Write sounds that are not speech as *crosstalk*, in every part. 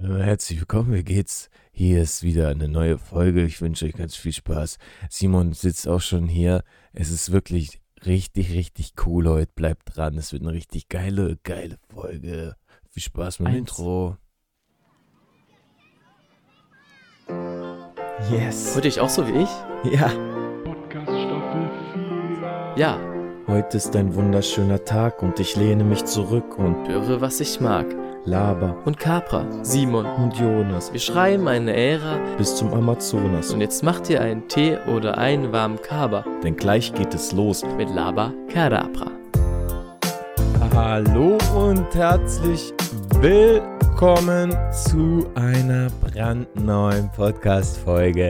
Hallo, herzlich willkommen, wie geht's? Hier ist wieder eine neue Folge. Ich wünsche euch ganz viel Spaß. Simon sitzt auch schon hier. Es ist wirklich richtig, richtig cool heute. Bleibt dran. Es wird eine richtig geile, geile Folge. Viel Spaß mit dem Eins. Intro. Yes. Ihr euch auch so wie ich? Ja. Podcast Staffel 4. Ja, Heute ist ein wunderschöner Tag und ich lehne mich zurück und höre, was ich mag. Laber Und Capra, Simon. und Jonas Wir schreiben eine Ära bis zum Amazonas. und jetzt macht ihr einen Tee oder einen warmen Kaba Denn gleich geht es los. mit Laba Kadabra. Hallo und herzlich willkommen Zu einer brandneuen Podcast-Folge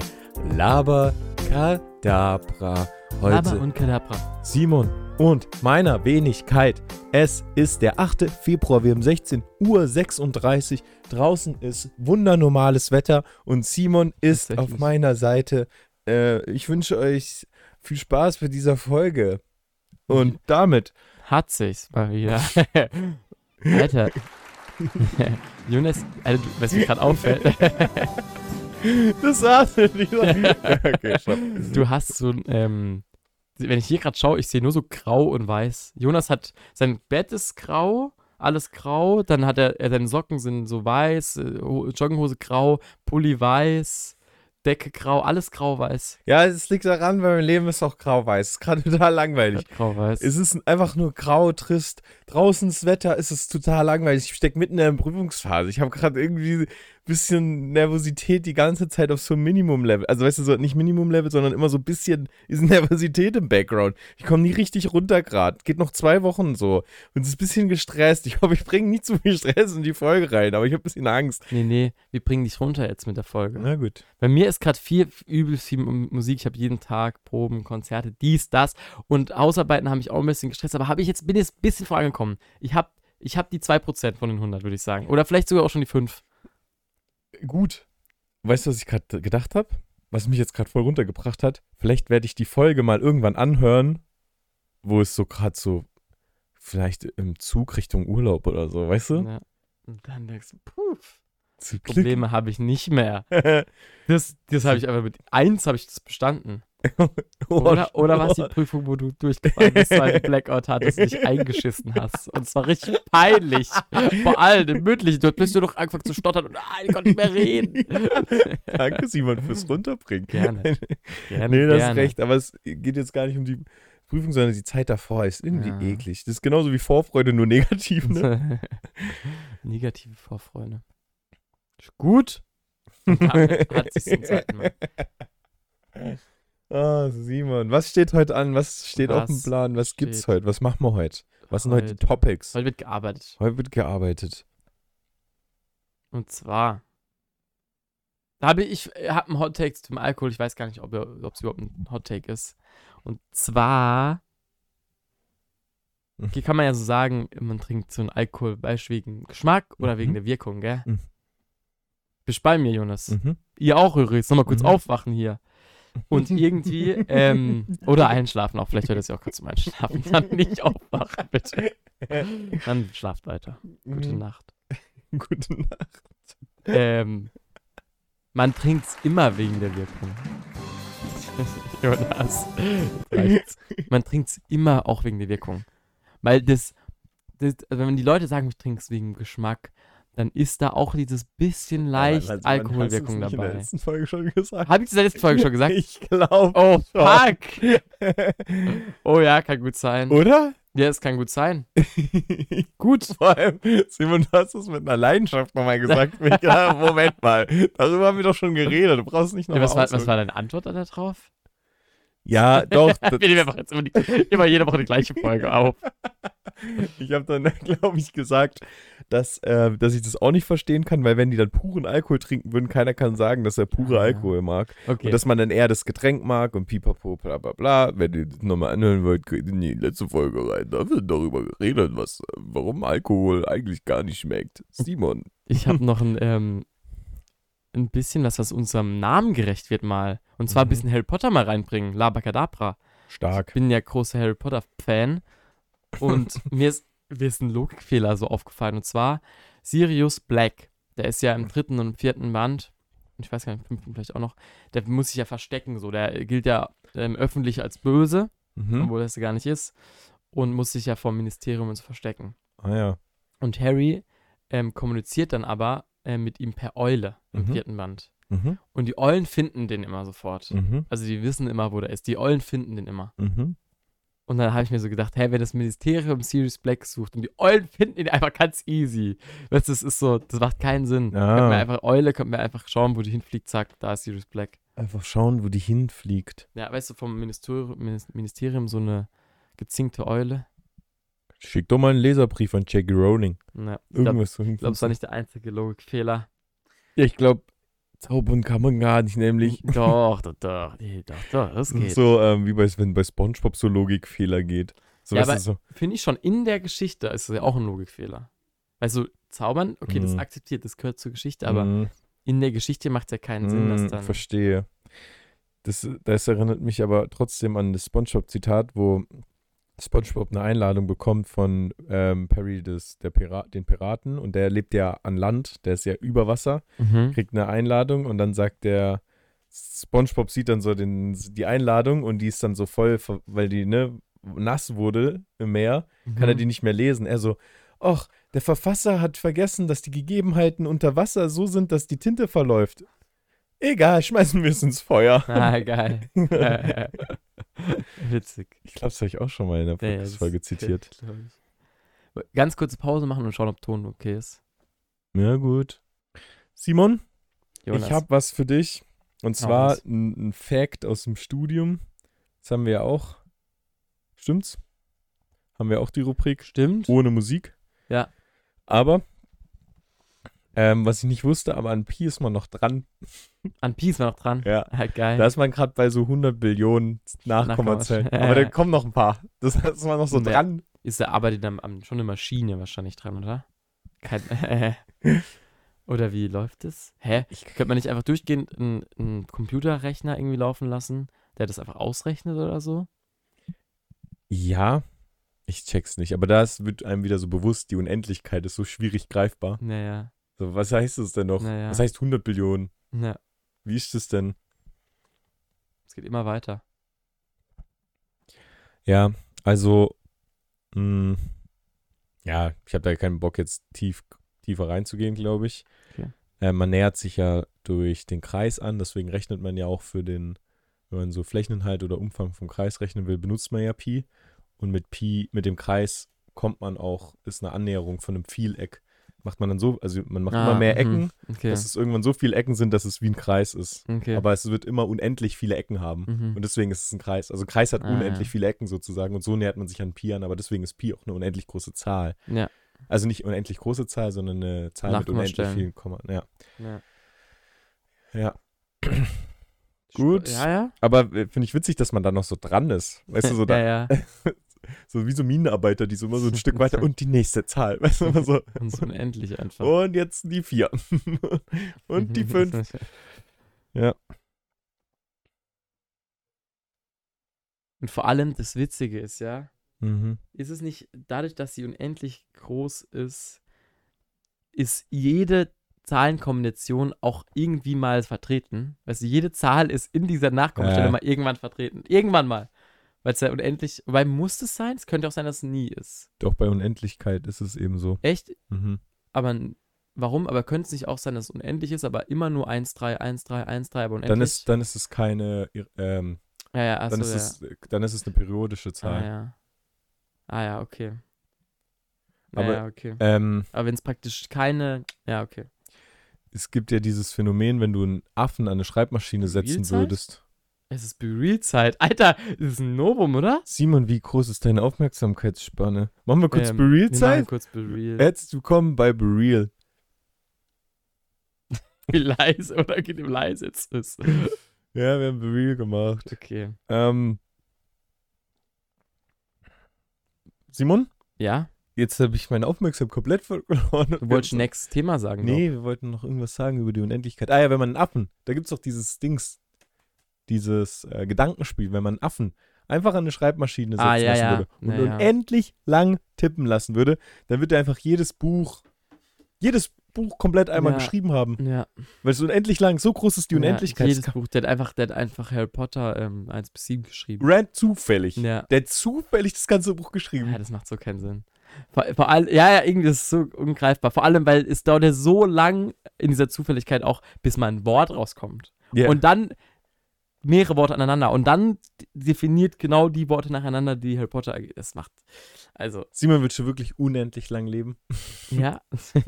Laber Kadabra. Heute Laba und Kadabra. Simon und meiner Wenigkeit. Es ist der 8. Februar, wir haben 16 Uhr 36. Draußen ist wundernormales Wetter und Simon ist auf meiner Seite. Äh, ich wünsche euch viel Spaß bei dieser Folge. Und *laughs* damit, Hat sich's mal *laughs* wieder. Alter. *laughs* Jonas, du, was mir gerade auffällt, das war's. okay, stopp. du hast so ein, ähm, wenn ich hier gerade schaue, ich sehe nur so grau und weiß. Jonas hat, sein Bett ist grau, alles grau, dann hat er, er seine Socken sind so weiß, äh, Ho- Jogginghose grau, Pulli weiß, Decke grau, alles grau-weiß. Ja, es liegt daran, weil mein Leben ist auch grau-weiß. Es ist gerade *laughs* total langweilig. Grau-weiß. Es ist einfach nur grau, trist. Draußen das Wetter ist es total langweilig. Ich stecke mitten in der Prüfungsphase. Ich habe gerade irgendwie ein bisschen Nervosität die ganze Zeit auf so einem Minimum-Level. Also weißt du, so nicht Minimum-Level, sondern immer so ein bisschen ist *laughs* Nervosität im Background. Ich komme nie richtig runter gerade. Geht noch zwei Wochen so. Und es ist ein bisschen gestresst. Ich hoffe, ich bringe nicht zu viel Stress in die Folge rein, aber ich habe ein bisschen Angst. Nee, nee, wir bringen dich runter jetzt mit der Folge. Na gut. Bei mir ist gerade viel, übelst viel Musik. Ich habe jeden Tag Proben, Konzerte, dies, das. Und Hausarbeiten haben mich auch ein bisschen gestresst. Aber habe ich jetzt, bin jetzt ein bisschen vorangekommen. Ich habe ich hab die 2% von den 100, würde ich sagen. Oder vielleicht sogar auch schon die 5. Gut. Weißt du, was ich gerade gedacht habe? Was mich jetzt gerade voll runtergebracht hat? Vielleicht werde ich die Folge mal irgendwann anhören, wo es so gerade so, vielleicht im Zug Richtung Urlaub oder so, weißt du? Ja. Und dann denkst du, puff, Zu Glück. Probleme habe ich nicht mehr. *laughs* Das, das habe ich aber mit 1 habe ich das bestanden. *laughs* Oh, Oder, oder war es die Prüfung, wo du durchgefallen bist, weil du *laughs* Blackout hattest und dich eingeschissen hast? Und es war richtig peinlich. Vor allem im Mündlichen. Du hast du doch angefangen zu stottern und ah, ich konnte nicht mehr reden. Danke, Simon, fürs Runterbringen. Gerne. Gerne, nee, das ist gerne. recht, aber es geht jetzt gar nicht um die Prüfung, sondern die Zeit davor ist irgendwie Ja. eklig. Das ist genauso wie Vorfreude, nur negativ, ne? Negative Vorfreude. Ist Gut. Hat sich zum zweiten Mal. *laughs* Ah, Simon, was steht heute an? Was steht auf dem Was Plan? Was gibt's heute? Was machen wir heute? Was sind heute die Topics? Heute wird gearbeitet. Heute wird gearbeitet. Und zwar. Da habe ich, ich habe einen Hot Take zum Alkohol. Ich weiß gar nicht, ob es überhaupt ein Hot Take ist. Und zwar Mhm. hier kann man ja so sagen, man trinkt so einen Alkohol beispielsweise wegen Geschmack oder Mhm. wegen der Wirkung, gell? Mhm. Bist bei mir, Jonas. Mhm. Ihr auch übrigens. Nochmal kurz Mhm. aufwachen hier. Und irgendwie, *laughs* ähm, oder einschlafen auch. Vielleicht hört das ja auch kurz zum Einschlafen. Dann nicht *laughs* aufwachen, bitte. Dann schlaft weiter. Gute Mhm. Nacht. Gute Nacht. Ähm, man trinkt's immer wegen der Wirkung. *laughs* Jonas. Man trinkt's immer auch wegen der Wirkung. Weil das, das also wenn die Leute sagen, ich trink's wegen Geschmack, dann ist da auch dieses bisschen leicht also, Alkoholwirkung hast du es nicht In der dabei. letzten Folge schon gesagt. Habe ich das in der letzten Folge schon gesagt? Ich glaube. Oh, schon. fuck! *laughs* Oh ja, kann gut sein. Oder? Ja, es kann gut sein. *laughs* Gut. Vor allem, Simon, du hast es mit einer Leidenschaft nochmal gesagt. *laughs* Ich gedacht, Moment mal, darüber haben wir doch schon geredet. Du brauchst nicht Ja, nochmal was, war, was war deine Antwort da drauf? Ja, doch. *laughs* Wir nehmen einfach jetzt immer, die, immer jede Woche die gleiche Folge auf. *laughs* Ich habe dann, *laughs* glaube ich, gesagt, dass, äh, dass ich das auch nicht verstehen kann, weil wenn die dann puren Alkohol trinken würden, keiner kann sagen, dass er pure Ah. Alkohol mag. Okay. Und dass man dann eher das Getränk mag und pipapo, bla bla bla. Wenn ihr das nochmal anhören wollt, geht in die letzte Folge rein. Da wird darüber geredet, was, warum Alkohol eigentlich gar nicht schmeckt. Simon. Ich habe noch ein, ähm, ein bisschen was, was unserem Namen gerecht wird mal. Und zwar ein Mhm. bisschen Harry Potter mal reinbringen. Labakadabra. Stark. Ich bin ja großer Harry Potter-Fan. Und *laughs* mir, ist, mir ist ein Logikfehler so aufgefallen. Und zwar Sirius Black. der ist ja im dritten und vierten Band, und ich weiß gar nicht, im fünften vielleicht auch noch, der muss sich ja verstecken, so. Der gilt ja ähm, öffentlich als böse, Mhm. obwohl er es gar nicht ist, und muss sich ja vom Ministerium und so verstecken. Ah ja. Und Harry ähm, kommuniziert dann aber äh, mit ihm per Eule im Mhm. vierten Band. Mhm. Und die Eulen finden den immer sofort. Mhm. Also die wissen immer, wo der ist. Die Eulen finden den immer. Mhm. Und dann habe ich mir so gedacht, hey, wenn das Ministerium Sirius Black sucht und die Eulen finden ihn einfach ganz easy. Weißt du, das ist so, das macht keinen Sinn. Ah. Könnten wir einfach Eule, könnten wir einfach schauen, wo die hinfliegt, zack, da ist Sirius Black. Einfach schauen, wo die hinfliegt. Ja, weißt du, vom Ministerium, Minis- Ministerium so eine gezinkte Eule. Schick doch mal einen Leserbrief an Jackie Rowling. Ja, ich glaube, Irgendwas so glaub, es war nicht der einzige Logikfehler. Ja, ich glaube, zaubern kann man gar nicht, nämlich. *laughs* Doch, doch, doch, nee, doch, doch, das geht. So, ähm, wie bei, wenn bei Spongebob so Logikfehler geht. So, Ja, aber- so. Finde ich schon, in der Geschichte ist es ja auch ein Logikfehler. Also, zaubern, okay, das Mhm. akzeptiert, das gehört zur Geschichte, aber Mhm. in der Geschichte macht es ja keinen Sinn, dass Mm, dann. Verstehe. Das, das erinnert mich aber trotzdem an das Spongebob-Zitat, wo Spongebob eine Einladung bekommt von ähm, Perry, des, der Pira den Piraten, und der lebt ja an Land, der ist ja über Wasser, Mhm. kriegt eine Einladung und dann sagt der Spongebob sieht dann so den, die Einladung und die ist dann so voll, weil die ne, nass wurde im Meer, kann er Mhm. die nicht mehr lesen. Er so, ach, der Verfasser hat vergessen, dass die Gegebenheiten unter Wasser so sind, dass die Tinte verläuft. Egal, schmeißen wir es ins Feuer. Ah, geil. *laughs* *laughs* Witzig. Ich glaube, das habe ich auch schon mal in der Ja, ja, Podcast-Folge zitiert. ich. Ganz kurze Pause machen und schauen, ob Ton okay ist. Ja, gut. Simon, Jonas. ich habe was für dich. Und zwar ein, ein Fact aus dem Studium. Das haben wir ja auch. Stimmt's? Haben wir auch die Rubrik Stimmt. ohne Musik. Ja. Aber, ähm, was ich nicht wusste, aber an Pi ist man noch dran. *laughs* An Pi ist man noch dran. Ja. Ja, geil. Da ist man gerade bei so 100 Billionen Nachkommazellen. Aber da kommen noch ein paar. Das *laughs* ist man noch so Nee. dran. ist er arbeitet dann am, schon eine Maschine wahrscheinlich dran, oder? Kein, *laughs* oder wie läuft es? Hä? Könnte man nicht einfach durchgehend einen, einen Computerrechner irgendwie laufen lassen, der das einfach ausrechnet oder so? Ja, ich check's nicht. Aber da wird einem wieder so bewusst, die Unendlichkeit ist so schwierig greifbar. Naja. So, was heißt das denn noch? Naja. Was heißt 100 Billionen? Ja, Wie ist das denn? es geht immer weiter. Ja, also, mh, ja, ich habe da keinen Bock, jetzt tief, tiefer reinzugehen, glaube ich. Okay. Äh, man nähert sich ja durch den Kreis an, deswegen rechnet man ja auch für den, wenn man so Flächeninhalt oder Umfang vom Kreis rechnen will, benutzt man ja Pi. Und mit Pi, mit dem Kreis kommt man auch, ist eine Annäherung von einem Vieleck. Macht man dann so, also man macht immer mehr mhm. Ecken, Okay. dass es irgendwann so viele Ecken sind, dass es wie ein Kreis ist. okay. Aber es wird immer unendlich viele Ecken haben. mhm. Und deswegen ist es ein Kreis. Also ein Kreis hat Ah, unendlich ja. viele Ecken sozusagen und so nähert man sich an Pi an, aber deswegen ist Pi auch eine unendlich große Zahl. ja, Also nicht unendlich große Zahl, sondern eine Zahl mit unendlich vielen Komma. Ja. ja. ja. Gut. Ja, ja. Aber äh, finde ich witzig, dass man da noch so dran ist. Weißt du, so, *laughs* da, ja, ja. *laughs* so wie so Minenarbeiter, die so immer so ein Stück weiter und die nächste Zahl. *laughs* Weißt du, immer so. Und so unendlich einfach. Und jetzt die vier. *laughs* und die fünf. *laughs* Ja. Und vor allem das Witzige ist ja, Mhm. ist es nicht, dadurch, dass sie unendlich groß ist, ist jede Zahlenkombination auch irgendwie mal vertreten. Weißt du, jede Zahl ist in dieser Nachkommastelle Ja. mal irgendwann vertreten. Irgendwann mal. Weil es ja unendlich, wobei muss es sein? Es könnte auch sein, dass es nie ist. Doch bei Unendlichkeit ist es eben so. Echt? Mhm. Aber warum? Aber könnte es nicht auch sein, dass es unendlich ist, aber immer nur 1, 3, 1, 3, 1, 3, aber unendlich? Dann ist, dann ist es keine, ähm, ja, ja, achso, dann, ist ja. es, dann ist es eine periodische ah, Zahl. ja. Ah, ja, okay. Aber- ja, okay. Ähm, Aber wenn es praktisch keine, ja, okay. es gibt ja dieses Phänomen, wenn du einen Affen an eine Schreibmaschine setzen Realzeit? würdest. Es ist Be-Real-Zeit. Alter, das ist ein Novum, oder? Simon, wie groß ist deine Aufmerksamkeitsspanne? Machen wir kurz Ähm, Bereal Wir kurz Be-Real. Herzlich willkommen bei Bereal. *laughs* Wie leise oder geht ihm leise jetzt ist. Ja, wir haben Bereal gemacht. Okay. Ähm, Simon, Ja? jetzt habe ich meine Aufmerksamkeit komplett *laughs* verloren. Du wolltest nächstes Thema sagen. Nee, wir wollten noch irgendwas sagen über die Unendlichkeit. Ah ja, wenn man einen Affen, da gibt es doch dieses Dings, dieses äh, Gedankenspiel, wenn man einen Affen einfach an eine Schreibmaschine setzen Ah, ja, lassen ja. würde und Ja, unendlich lang tippen lassen würde, dann wird er einfach jedes Buch, jedes Buch komplett einmal geschrieben haben. Ja. Weil es unendlich lang, so groß ist die Unendlichkeit. Jedes Buch. Der hat einfach, der hat einfach Harry Potter ähm, 1 bis 7 geschrieben. Rand zufällig. Der hat zufällig das ganze Buch geschrieben. Ja, das macht so keinen Sinn. Vor, vor allem, ja, ja, irgendwie ist es so ungreifbar. Vor allem, weil es dauert ja so lang in dieser Zufälligkeit auch, bis mal ein Wort rauskommt. Ja. Und dann mehrere Worte aneinander. Und dann definiert genau die Worte nacheinander, die Harry Potter. Das macht. Also, Simon wird schon wirklich unendlich lang leben. ja. *laughs* *laughs*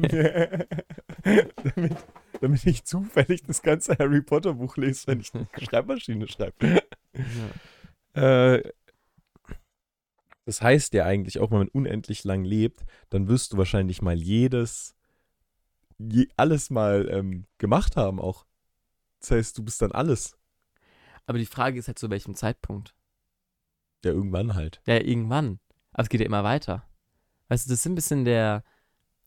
damit, damit ich zufällig das ganze Harry Potter Buch lese, wenn ich eine Schreibmaschine schreibe. ja. Äh, das heißt ja eigentlich auch, wenn man unendlich lang lebt, dann wirst du wahrscheinlich mal jedes, je, alles mal ähm, gemacht haben auch. Das heißt, du bist dann alles. Aber die Frage ist halt zu welchem Zeitpunkt. Ja, irgendwann halt. Ja, irgendwann. Aber es geht ja immer weiter. Weißt du, das ist ein bisschen der,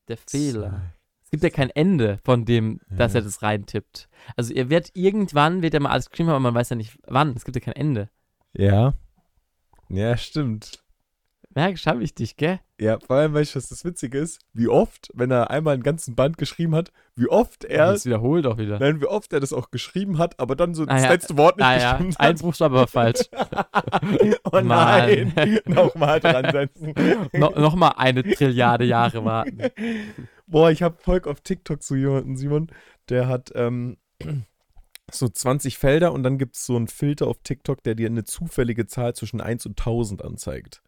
der Fehler. Es gibt ja kein Ende von dem, dass Ja. er das reintippt. Also er wird irgendwann, wird er mal alles geschrieben haben, aber man weiß ja nicht wann. Es gibt ja kein Ende. Ja. Ja, stimmt. Merkst, hab ich dich, gell? Ja, vor allem, weißt du, was das Witzige ist? Wie oft, wenn er einmal einen ganzen Band geschrieben hat, wie oft er, Das wiederholt auch wieder. nein, wie oft er das auch geschrieben hat, aber dann so Ah das ja. letzte Wort nicht Ah ja, gestimmt ein hat. Buchstabe war *laughs* falsch. oh nein, nochmal dran setzen. no, Nochmal eine Trilliarde Jahre warten. *laughs* Boah, ich habe Volk auf TikTok so jemanden, Simon, der hat ähm, *clears throat* so 20 Felder und dann gibt es so einen Filter auf TikTok, der dir eine zufällige Zahl zwischen 1 und 1000 anzeigt.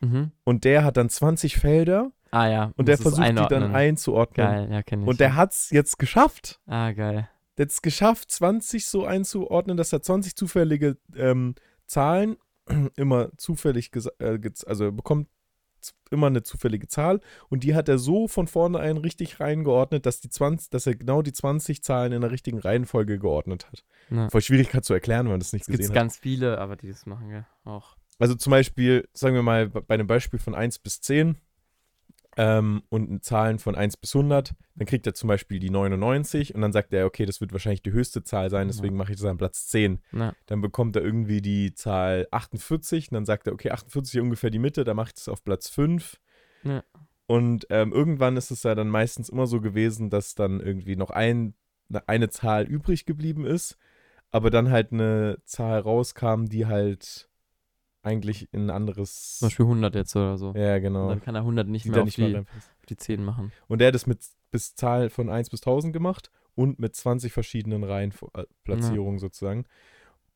Mhm. Und der hat dann 20 Felder Ah ja. und der es versucht die dann einzuordnen. Geil, ja, kenn ich. Und der hat's jetzt geschafft. Ah, geil. Der hat es geschafft, 20 so einzuordnen, dass er 20 zufällige ähm, Zahlen *clears throat* immer zufällig, äh, also er bekommt immer eine zufällige Zahl und die hat er so von vornherein richtig reingeordnet, dass die 20, dass er genau die 20 Zahlen in der richtigen Reihenfolge geordnet hat. Ja. Voll schwierig gerade zu erklären, wenn man das nicht Es gibt gesehen hat. ganz viele, aber die das machen, gell? Auch. Also zum Beispiel, sagen wir mal, bei einem Beispiel von 1 bis 10 ähm, und Zahlen von 1 bis 100, dann kriegt er zum Beispiel die 99 und dann sagt er, okay, das wird wahrscheinlich die höchste Zahl sein, deswegen mache ich das an Platz 10. Na, Dann bekommt er irgendwie die Zahl 48 und dann sagt er, okay, 48 ist ungefähr die Mitte, dann mache ich das auf Platz 5. Ja. Und ähm, irgendwann ist es ja dann meistens immer so gewesen, dass dann irgendwie noch ein, eine Zahl übrig geblieben ist, aber dann halt eine Zahl rauskam, die halt eigentlich in ein anderes. zum Beispiel 100 jetzt oder so. Ja, Und genau. dann kann er 100 nicht Die mehr auf nicht die, auf die 10 machen. Und der hat es mit bis Zahl von 1 bis 1000 gemacht und mit 20 verschiedenen Reihenplatzierungen sozusagen.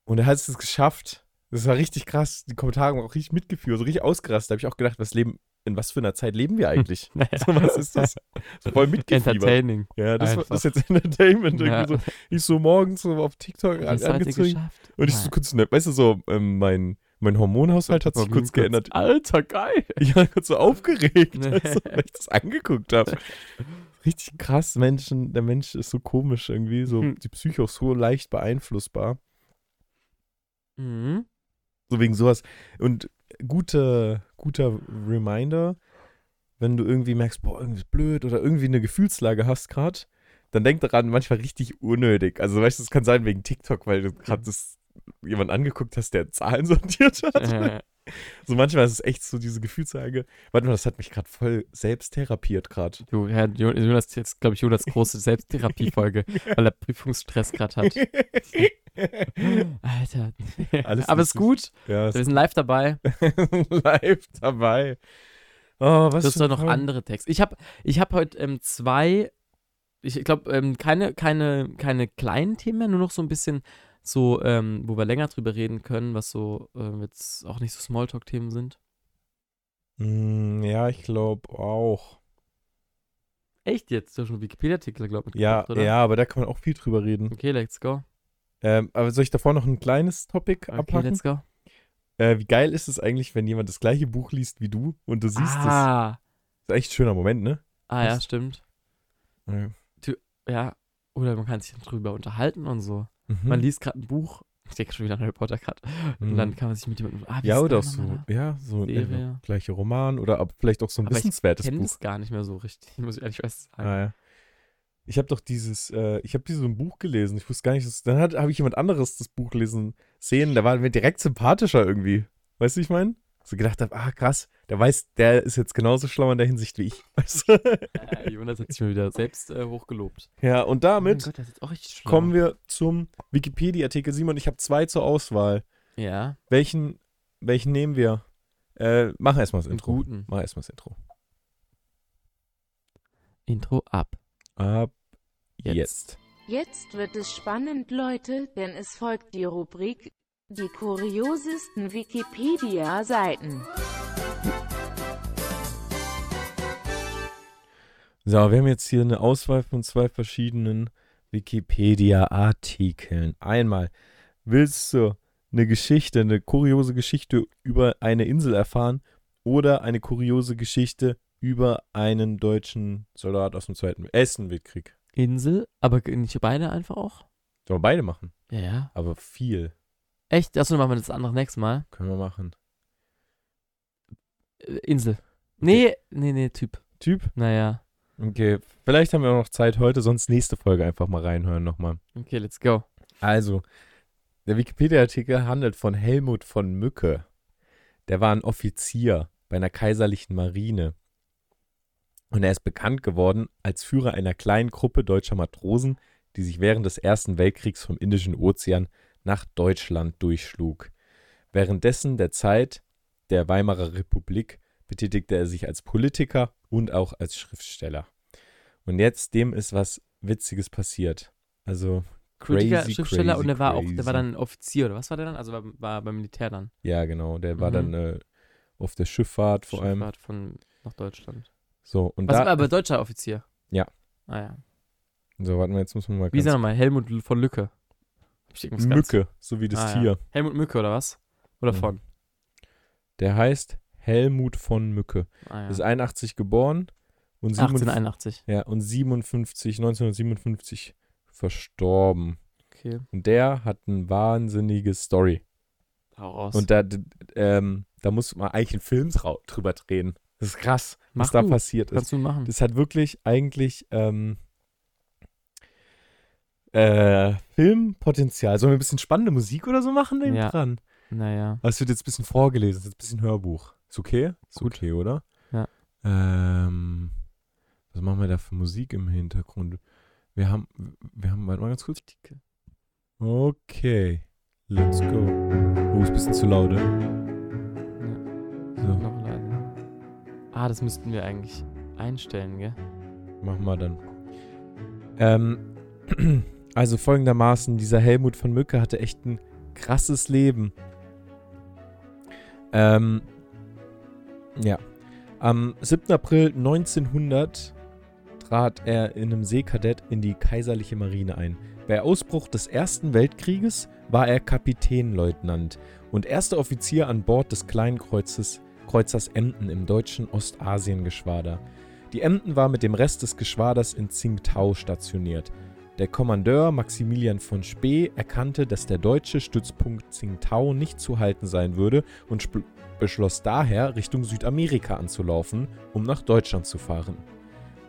Und er hat es geschafft. Das war richtig krass. Die Kommentare haben auch richtig mitgeführt, so richtig ausgerastet. Da habe ich auch gedacht, was leben, in was für einer Zeit leben wir eigentlich? *laughs* so, was ist das? *laughs* So voll mitgefiebert. Entertaining. Ja, das, war, das ist jetzt Entertainment. Ja. So, ich so morgens so auf TikTok an, angezogen. Und ich so Nein. kurz, ne, weißt du, so, ähm, mein, mein Hormonhaushalt hat sich Warum kurz geändert. Alter, geil. *laughs* Ich war kurz so aufgeregt, Nee. *laughs* weil ich das angeguckt habe. Richtig krass, Menschen, der Mensch ist so komisch irgendwie, so Hm. die Psyche auch so leicht beeinflussbar. Mhm. So wegen sowas. Und gute, guter Reminder, wenn du irgendwie merkst, boah, irgendwie ist blöd oder irgendwie eine Gefühlslage hast gerade, dann denk daran, manchmal richtig unnötig. Also weißt du, es kann sein wegen TikTok, weil du gerade das jemand angeguckt hast, der Zahlen *laughs* sortiert hat. So manchmal ist es echt so diese Gefühlslage. Warte mal, das hat mich gerade voll selbst therapiert gerade. du, Herr Jo- Jonas, ist jetzt, glaube ich, Jonas *laughs* große Selbsttherapiefolge, weil er Prüfungsstress gerade hat. *laughs* Alter. Alles Aber ist gut. ja, Wir ist sind live dabei. live dabei. Oh, was hast für doch noch Traum. andere Texte. Ich habe ich hab heute ähm, zwei, ich glaube, ähm, keine, keine, keine kleinen Themen mehr, nur noch so ein bisschen so, ähm, wo wir länger drüber reden können, was so ähm, jetzt auch nicht so Smalltalk-Themen sind. Mm, ja, ich glaube auch. Echt jetzt? Du hast schon Wikipedia-Artikel, glaube ich, Ja, oder? ja, aber da kann man auch viel drüber reden. Okay, let's go. Ähm, aber soll ich davor noch ein kleines Topic Okay, abpacken? let's go. Äh, wie geil ist es eigentlich, wenn jemand das gleiche Buch liest wie du und du siehst es? ah, Das ist echt ein schöner Moment, ne? ah, ja, stimmt. Ja. Ja, oder man kann sich drüber unterhalten und so. Mhm. Man liest gerade ein Buch, ich denke schon wieder an Harry Potter gerade, und Mhm. dann kann man sich mit jemandem, ah, ja, oder der auch so, da? ja, so ein Serie. äh, gleiche Roman oder vielleicht auch so ein Aber ich wissenswertes Ich kenne Buch. das gar nicht mehr so richtig, muss ich ehrlich sagen. Ah, ja. Ich habe doch dieses, äh, ich habe dieses ein Buch gelesen. Ich wusste gar nicht, dass, dann habe ich jemand anderes das Buch lesen sehen. Der war mir direkt sympathischer irgendwie. Weißt du, wie ich meine? So gedacht habe, ah krass, der weiß, der ist jetzt genauso schlau in der Hinsicht wie ich. Weißt du? Äh, Jonas hat sich mal wieder selbst äh, hochgelobt. ja, und damit Oh Gott, kommen wir zum Wikipedia-Artikel. Simon, ich habe zwei zur Auswahl. Ja, Welchen, welchen nehmen wir? Äh, mach erstmal das Intro. guten. Mach erstmal das Intro. Intro ab. Ab Jetzt. jetzt. Jetzt wird es spannend, Leute, denn es folgt die Rubrik Die kuriosesten Wikipedia-Seiten. So, wir haben jetzt hier eine Auswahl von zwei verschiedenen Wikipedia-Artikeln. Einmal, willst du eine Geschichte, eine kuriose Geschichte über eine Insel erfahren oder eine kuriose Geschichte über einen deutschen Soldat aus dem Zweiten Ersten Weltkrieg? Insel, aber nicht beide einfach auch? Sollen wir beide machen, Ja, ja. aber viel Echt? Achso, dann machen wir das andere nächstes Mal. können wir machen. Äh, Insel. Nee, nee, nee, Typ. Typ? Naja. Okay, vielleicht haben wir auch noch Zeit heute, sonst nächste Folge einfach mal reinhören nochmal. Okay, let's go. Also, der Wikipedia-Artikel handelt von Helmut von Mücke. Der war ein Offizier bei einer kaiserlichen Marine. Und er ist bekannt geworden als Führer einer kleinen Gruppe deutscher Matrosen, die sich während des Ersten Weltkriegs vom Indischen Ozean nach Deutschland durchschlug. Währenddessen der Zeit der Weimarer Republik betätigte er sich als Politiker und auch als Schriftsteller. Und jetzt dem ist was Witziges passiert. Also Politiker, crazy, Schriftsteller crazy, und der war auch, der war dann Offizier, oder was war der dann? Also war, war beim Militär dann. Ja, genau. Der war Mhm. dann äh, auf der Schifffahrt vor allem. Schifffahrt von nach Deutschland. So, und Was da. war aber deutscher Offizier? Ja. Ah ja. so, warten wir, jetzt müssen wir mal Wie ist er nochmal? Helmut von Lücke. Irgendwas ganz- Mücke, so wie das Ah, ja. Tier. Helmut Mücke oder was? Oder Mhm. von? Der heißt Helmut von Mücke. Ah, ja. Ist 81 geboren und, 57, 1881. ja, und 57, 1957 verstorben. Okay. Und der hat eine wahnsinnige Story. Hau raus. Und da, ähm, da muss man eigentlich einen Film drüber drehen. Das ist krass, was Mach da du. passiert ist. Kannst du machen. Das hat wirklich eigentlich ähm, äh, Filmpotenzial. Sollen wir ein bisschen spannende Musik oder so machen neben Ja. dran? Naja. Aber es wird jetzt ein bisschen vorgelesen, es ist jetzt ein bisschen Hörbuch. Ist okay? Ist Gut. okay, oder? Ja. Ähm, was machen wir da für Musik im Hintergrund? Wir haben, wir haben, warte mal ganz kurz. Okay, let's go. Oh, ist ein bisschen zu laut, ne? So, Noch leider. Ah, das müssten wir eigentlich einstellen, gell? machen wir dann. Ähm, *clears throat* also folgendermaßen, dieser Helmut von Mücke hatte echt ein krasses Leben. Ähm, ja. Am 7. April 1900 trat er in einem Seekadett in die kaiserliche Marine ein. Bei Ausbruch des Ersten Weltkrieges war er Kapitänleutnant und erster Offizier an Bord des kleinen Kreuzes, Kreuzers Emden im deutschen Ostasiengeschwader. Die Emden war mit dem Rest des Geschwaders in Tsingtau stationiert. Der Kommandeur Maximilian von Spee erkannte, dass der deutsche Stützpunkt Tsingtau nicht zu halten sein würde und beschloss daher, Richtung Südamerika anzulaufen, um nach Deutschland zu fahren.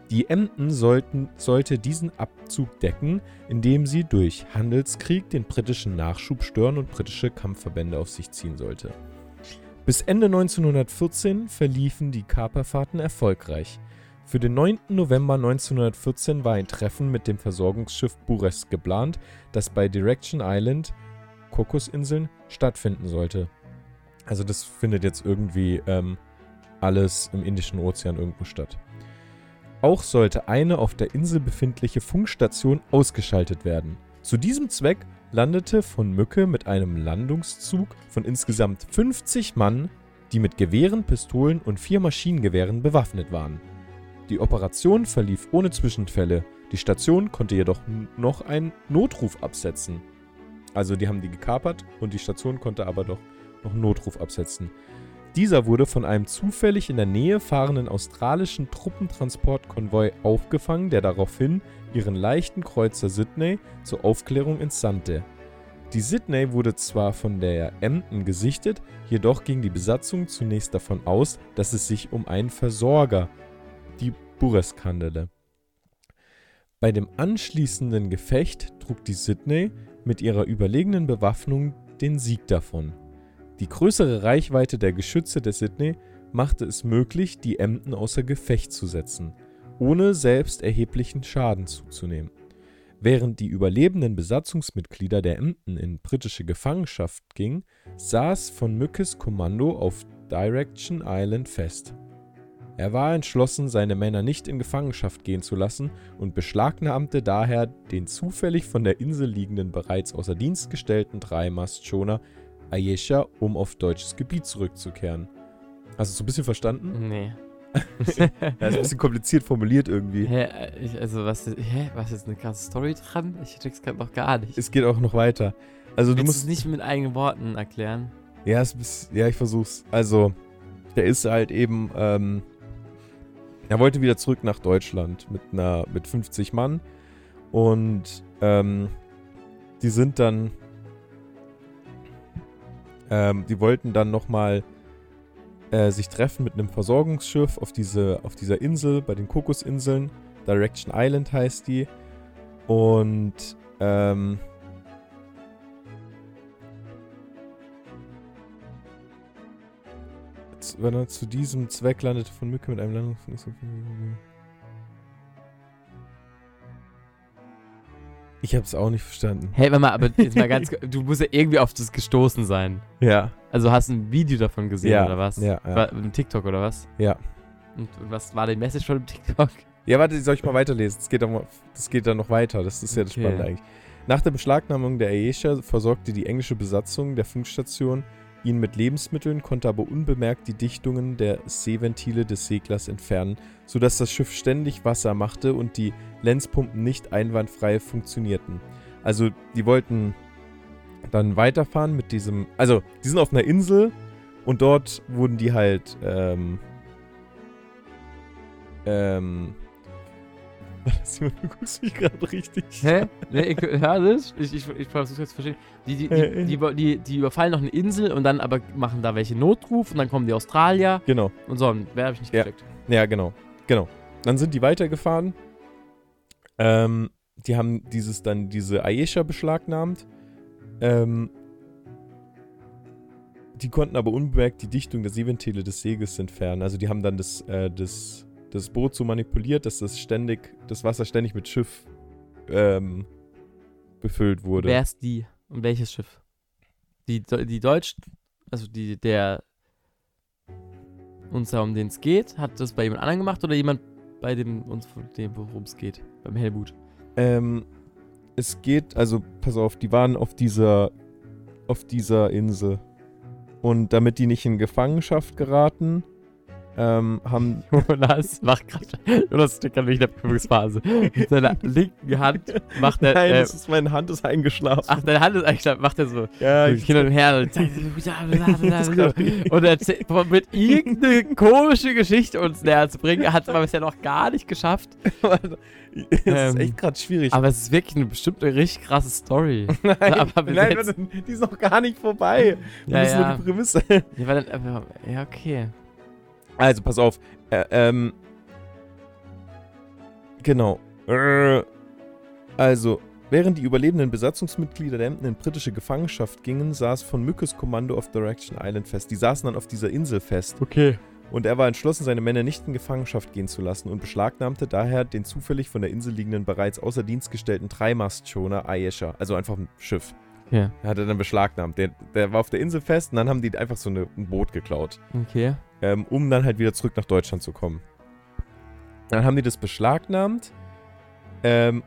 Die Emden sollten, sollte diesen Abzug decken, indem sie durch Handelskrieg den britischen Nachschub stören und britische Kampfverbände auf sich ziehen sollte. Bis Ende 1914 verliefen die Kaperfahrten erfolgreich. Für den 9. November 1914 war ein Treffen mit dem Versorgungsschiff Burest geplant, das bei Direction Island, Kokosinseln, stattfinden sollte. Also das findet jetzt irgendwie ähm, alles im Indischen Ozean irgendwo statt. Auch sollte eine auf der Insel befindliche Funkstation ausgeschaltet werden. Zu diesem Zweck landete von Mücke mit einem Landungszug von insgesamt 50 Mann, die mit Gewehren, Pistolen und vier Maschinengewehren bewaffnet waren. Die Operation verlief ohne Zwischenfälle. Die Station konnte jedoch noch einen Notruf absetzen. Also die haben die gekapert und die Station konnte aber doch noch einen Notruf absetzen. Dieser wurde von einem zufällig in der Nähe fahrenden australischen Truppentransportkonvoi aufgefangen, der daraufhin ihren leichten Kreuzer Sydney zur Aufklärung entsandte. Die Sydney wurde zwar von der Emden gesichtet, jedoch ging die Besatzung zunächst davon aus, dass es sich um einen Versorger, die Buresk handelte. Bei dem anschließenden Gefecht trug die Sydney mit ihrer überlegenen Bewaffnung den Sieg davon. Die größere Reichweite der Geschütze der Sydney machte es möglich, die Emden außer Gefecht zu setzen, ohne selbst erheblichen Schaden zuzunehmen. Während die überlebenden Besatzungsmitglieder der Emden in britische Gefangenschaft gingen, saß von Mückes Kommando auf Direction Island fest. Er war entschlossen, seine Männer nicht in Gefangenschaft gehen zu lassen und beschlagnahmte daher den zufällig von der Insel liegenden, bereits außer Dienst gestellten Dreimastschoner Ayesha, um auf deutsches Gebiet zurückzukehren. Hast du es so ein bisschen verstanden? Nee. *laughs* Ja, ist ein bisschen kompliziert formuliert irgendwie. Hä, ich, also was, hä, was ist eine krasse Story dran? Ich check's gerade noch gar nicht. Es geht auch noch weiter. Also du musst es nicht mit eigenen Worten erklären? Ja, bisschen, ja, ich versuch's. Also, der ist halt eben, ähm, er wollte wieder zurück nach Deutschland mit einer, mit 50 Mann und ähm, die sind dann, ähm, die wollten dann nochmal äh, sich treffen mit einem Versorgungsschiff auf, diese, auf dieser Insel, bei den Kokosinseln. Direction Island heißt die. Und, ähm, wenn er zu diesem Zweck landete von Mücke mit einem Landung von Ich hab's auch nicht verstanden. Hey, warte mal, aber *laughs* jetzt mal ganz, du musst ja irgendwie auf das gestoßen sein. Ja, Also hast du ein Video davon gesehen Ja, oder was? ja, ja. War, im TikTok oder was? Ja. Und, und was war die Message von dem TikTok? Ja, warte, soll ich mal weiterlesen? Das geht, dann, das geht dann noch weiter. Das ist ja das Okay. Spannende eigentlich. Nach der Beschlagnahmung der Ayesha versorgte die englische Besatzung der Funkstation ihn mit Lebensmitteln, konnte aber unbemerkt die Dichtungen der Seeventile des Seglers entfernen, sodass das Schiff ständig Wasser machte und die Lenzpumpen nicht einwandfrei funktionierten. Also, die wollten dann weiterfahren mit diesem. Also, die sind auf einer Insel und dort wurden die halt. Ähm, ähm, Simon, du guckst mich gerade richtig. Hä? Nee, ich hör das. Ich, ich, ich versuche jetzt zu verstehen. Die, die, die, die, die, die überfallen noch eine Insel und dann aber machen da welche Notruf und dann kommen die Australier Genau. und so. Und wer habe ich nicht Ja. gecheckt? Ja, genau. Genau. Dann sind die weitergefahren. Ähm, die haben dieses dann diese Ayesha beschlagnahmt. Ähm, die konnten aber unbemerkt die Dichtung der Seeventile des Segels entfernen. Also die haben dann das, äh, das, das Boot so manipuliert, dass das ständig, das Wasser ständig mit Schiff ähm, befüllt wurde. Wer ist die? Und welches Schiff? Die, die Deutsch, also die, der uns um den es geht, hat das bei jemand anderem gemacht oder jemand bei dem uns dem worum es geht? Beim Helmut. Ähm, es geht, also pass auf, die waren auf dieser, auf dieser Insel. Und damit die nicht in Gefangenschaft geraten, ähm, haben, *laughs* Jonas macht gerade. Jonas steckt gerade in der Prüfungsphase. Mit seiner linken Hand macht er. nein, äh, das ist, meine Hand ist eingeschlafen. ach, deine Hand ist eigentlich, macht er so. ja, ich, hin und her. Und, *laughs* und er erzählt- mit irgendeine komische Geschichte uns näher zu bringen. Hat es aber bisher noch gar nicht geschafft. *laughs* das ist Ähm, echt gerade schwierig. Aber es ist wirklich eine bestimmt eine richtig krasse Story. nein, aber nein, jetzt- die ist noch gar nicht vorbei. Ja, müssen ja. nur die Prämisse. Ja, dann, ja okay. Also, pass auf. Äh, ähm. Genau. Also, während die überlebenden Besatzungsmitglieder der Emden in britische Gefangenschaft gingen, saß von Mückes Kommando auf Direction Island fest. Die saßen dann auf dieser Insel fest. Okay. Und er war entschlossen, seine Männer nicht in Gefangenschaft gehen zu lassen und beschlagnahmte daher den zufällig von der Insel liegenden, bereits außer Dienst gestellten Dreimastschoner Ayesha. Also einfach ein Schiff. Er hat er dann beschlagnahmt. Der, der war auf der Insel fest und dann haben die einfach so eine, ein Boot geklaut Okay. ähm, um dann halt wieder zurück nach Deutschland zu kommen. Dann haben die das beschlagnahmt. Ähm,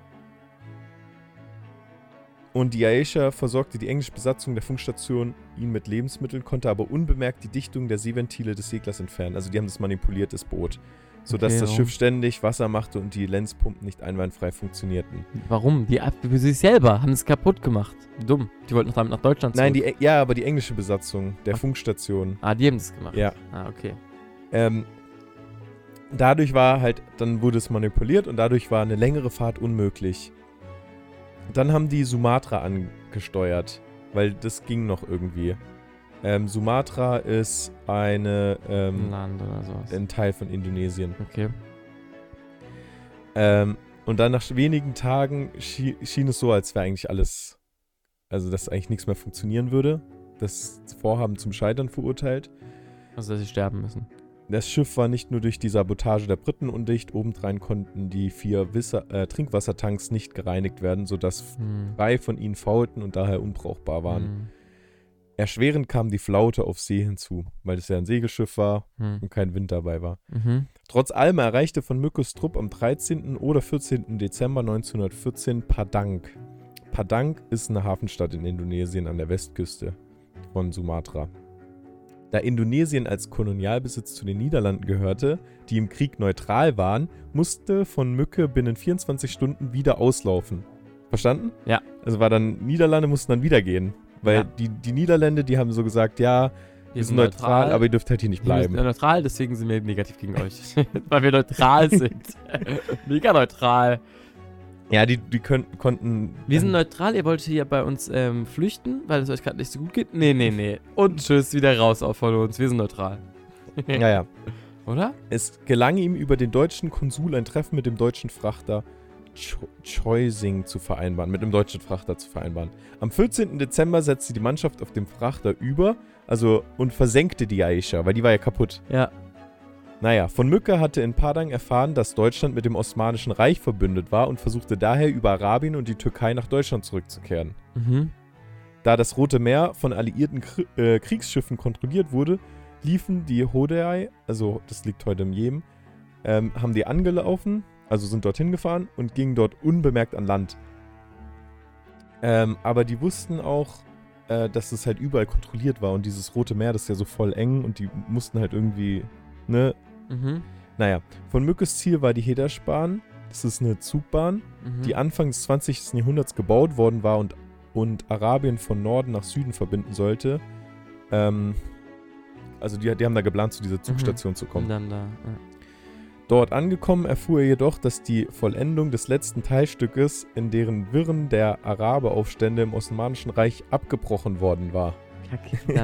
und die Aisha versorgte die englische Besatzung der Funkstation ihn mit Lebensmitteln, konnte aber unbemerkt die Dichtung der Seeventile des Seglers entfernen. Also die haben das manipuliert, das Boot. Sodass Okay, das? Schiff ständig Wasser machte und die Lenzpumpen nicht einwandfrei funktionierten. Warum? Die für sich selber haben es kaputt gemacht. Dumm. Die wollten noch damit nach Deutschland Nein, zurück. die, ja, aber die englische Besatzung der Ach. Funkstation. Ah, die haben das gemacht. Ja. Ah, okay. Ähm, dadurch war halt, dann wurde es manipuliert und dadurch war eine längere Fahrt unmöglich. Dann haben die Sumatra angesteuert, weil das ging noch irgendwie. Ähm, Sumatra ist eine, Ein ähm, Land oder sowas. ein Teil von Indonesien. Okay. Ähm, und dann nach wenigen Tagen schien, schien es so, als wäre eigentlich alles, also dass eigentlich nichts mehr funktionieren würde. das Vorhaben zum Scheitern verurteilt. Also, dass sie sterben müssen. Das Schiff war nicht nur durch die Sabotage der Briten undicht, obendrein konnten die vier Wisser, äh, Trinkwassertanks nicht gereinigt werden, sodass Hm. drei von ihnen faulten und daher unbrauchbar waren. Hm. Erschwerend kam die Flaute auf See hinzu, weil es ja ein Segelschiff war Hm. und kein Wind dabei war. Mhm. Trotz allem erreichte von Mückes Trupp am 13. oder 14. Dezember 1914 Padang. Padang ist eine Hafenstadt in Indonesien an der Westküste von Sumatra. Da Indonesien als Kolonialbesitz zu den Niederlanden gehörte, die im Krieg neutral waren, musste von Mücke binnen 24 Stunden wieder auslaufen. Verstanden? Ja. Also war dann, Niederlande mussten dann wieder gehen. Weil Ja. die, die Niederländer, die haben so gesagt, ja, wir sind neutral, aber ihr dürft halt hier nicht Wir bleiben. sind neutral, deswegen sind wir negativ gegen euch. *laughs* Weil wir neutral sind. *laughs* Mega neutral. Ja, die, die können, konnten. Wir sind neutral, ihr wollt hier bei uns ähm, flüchten, weil es euch gerade nicht so gut geht? Nee, nee, nee. Und tschüss, wieder raus auch von uns. Wir sind neutral. Ja, ja. *laughs* Oder? Es gelang ihm über den deutschen Konsul ein Treffen mit dem deutschen Frachter Choising zu vereinbaren, mit dem deutschen Frachter zu vereinbaren. Am 14. Dezember setzte die Mannschaft auf dem Frachter über, also und versenkte die Aisha, weil die war ja kaputt. Ja. Naja, von Mücke hatte in Padang erfahren, dass Deutschland mit dem Osmanischen Reich verbündet war und versuchte daher über Arabien und die Türkei nach Deutschland zurückzukehren. Mhm. Da das Rote Meer von alliierten Kr äh, Kriegsschiffen kontrolliert wurde, liefen die Hodei, also das liegt heute im Jemen, ähm, haben die angelaufen, also sind dorthin gefahren und gingen dort unbemerkt an Land. Ähm, aber die wussten auch, äh, dass es halt überall kontrolliert war und dieses Rote Meer, das ist ja so voll eng und die mussten halt irgendwie, ne? Mhm. Naja, von Mückes Ziel war die Hedersbahn, das ist eine Zugbahn, Mhm. die Anfang des 20. Jahrhunderts gebaut worden war und, und Arabien von Norden nach Süden verbinden sollte. Ähm, also die, die haben da geplant, zu dieser Zugstation zu kommen. Und dann da. Ja. Dort angekommen erfuhr er jedoch, dass die Vollendung des letzten Teilstückes in deren Wirren der Araberaufstände im Osmanischen Reich abgebrochen worden war. *laughs*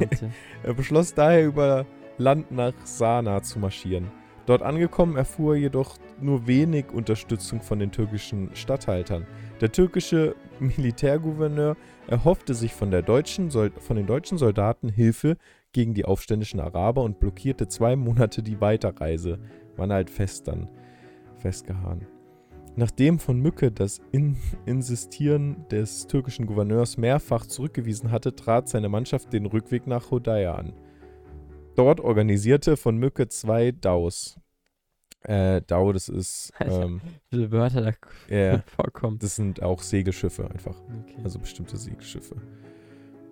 Er beschloss daher über Land nach Sanaa zu marschieren. Dort angekommen erfuhr er jedoch nur wenig Unterstützung von den türkischen Statthaltern. Der türkische Militärgouverneur erhoffte sich von, deutschen von den deutschen Soldaten Hilfe gegen die aufständischen Araber und blockierte zwei Monate die Weiterreise. Waren halt fest dann festgehauen. Nachdem von Mücke das In Insistieren des türkischen Gouverneurs mehrfach zurückgewiesen hatte, trat seine Mannschaft den Rückweg nach Hodaya an. Dort organisierte von Mücke zwei Daus. Äh, Dau, das ist, Alter. ähm, viele Wörter da ja, *laughs* vorkommen. das sind auch Segelschiffe einfach. Okay. Also bestimmte Segelschiffe.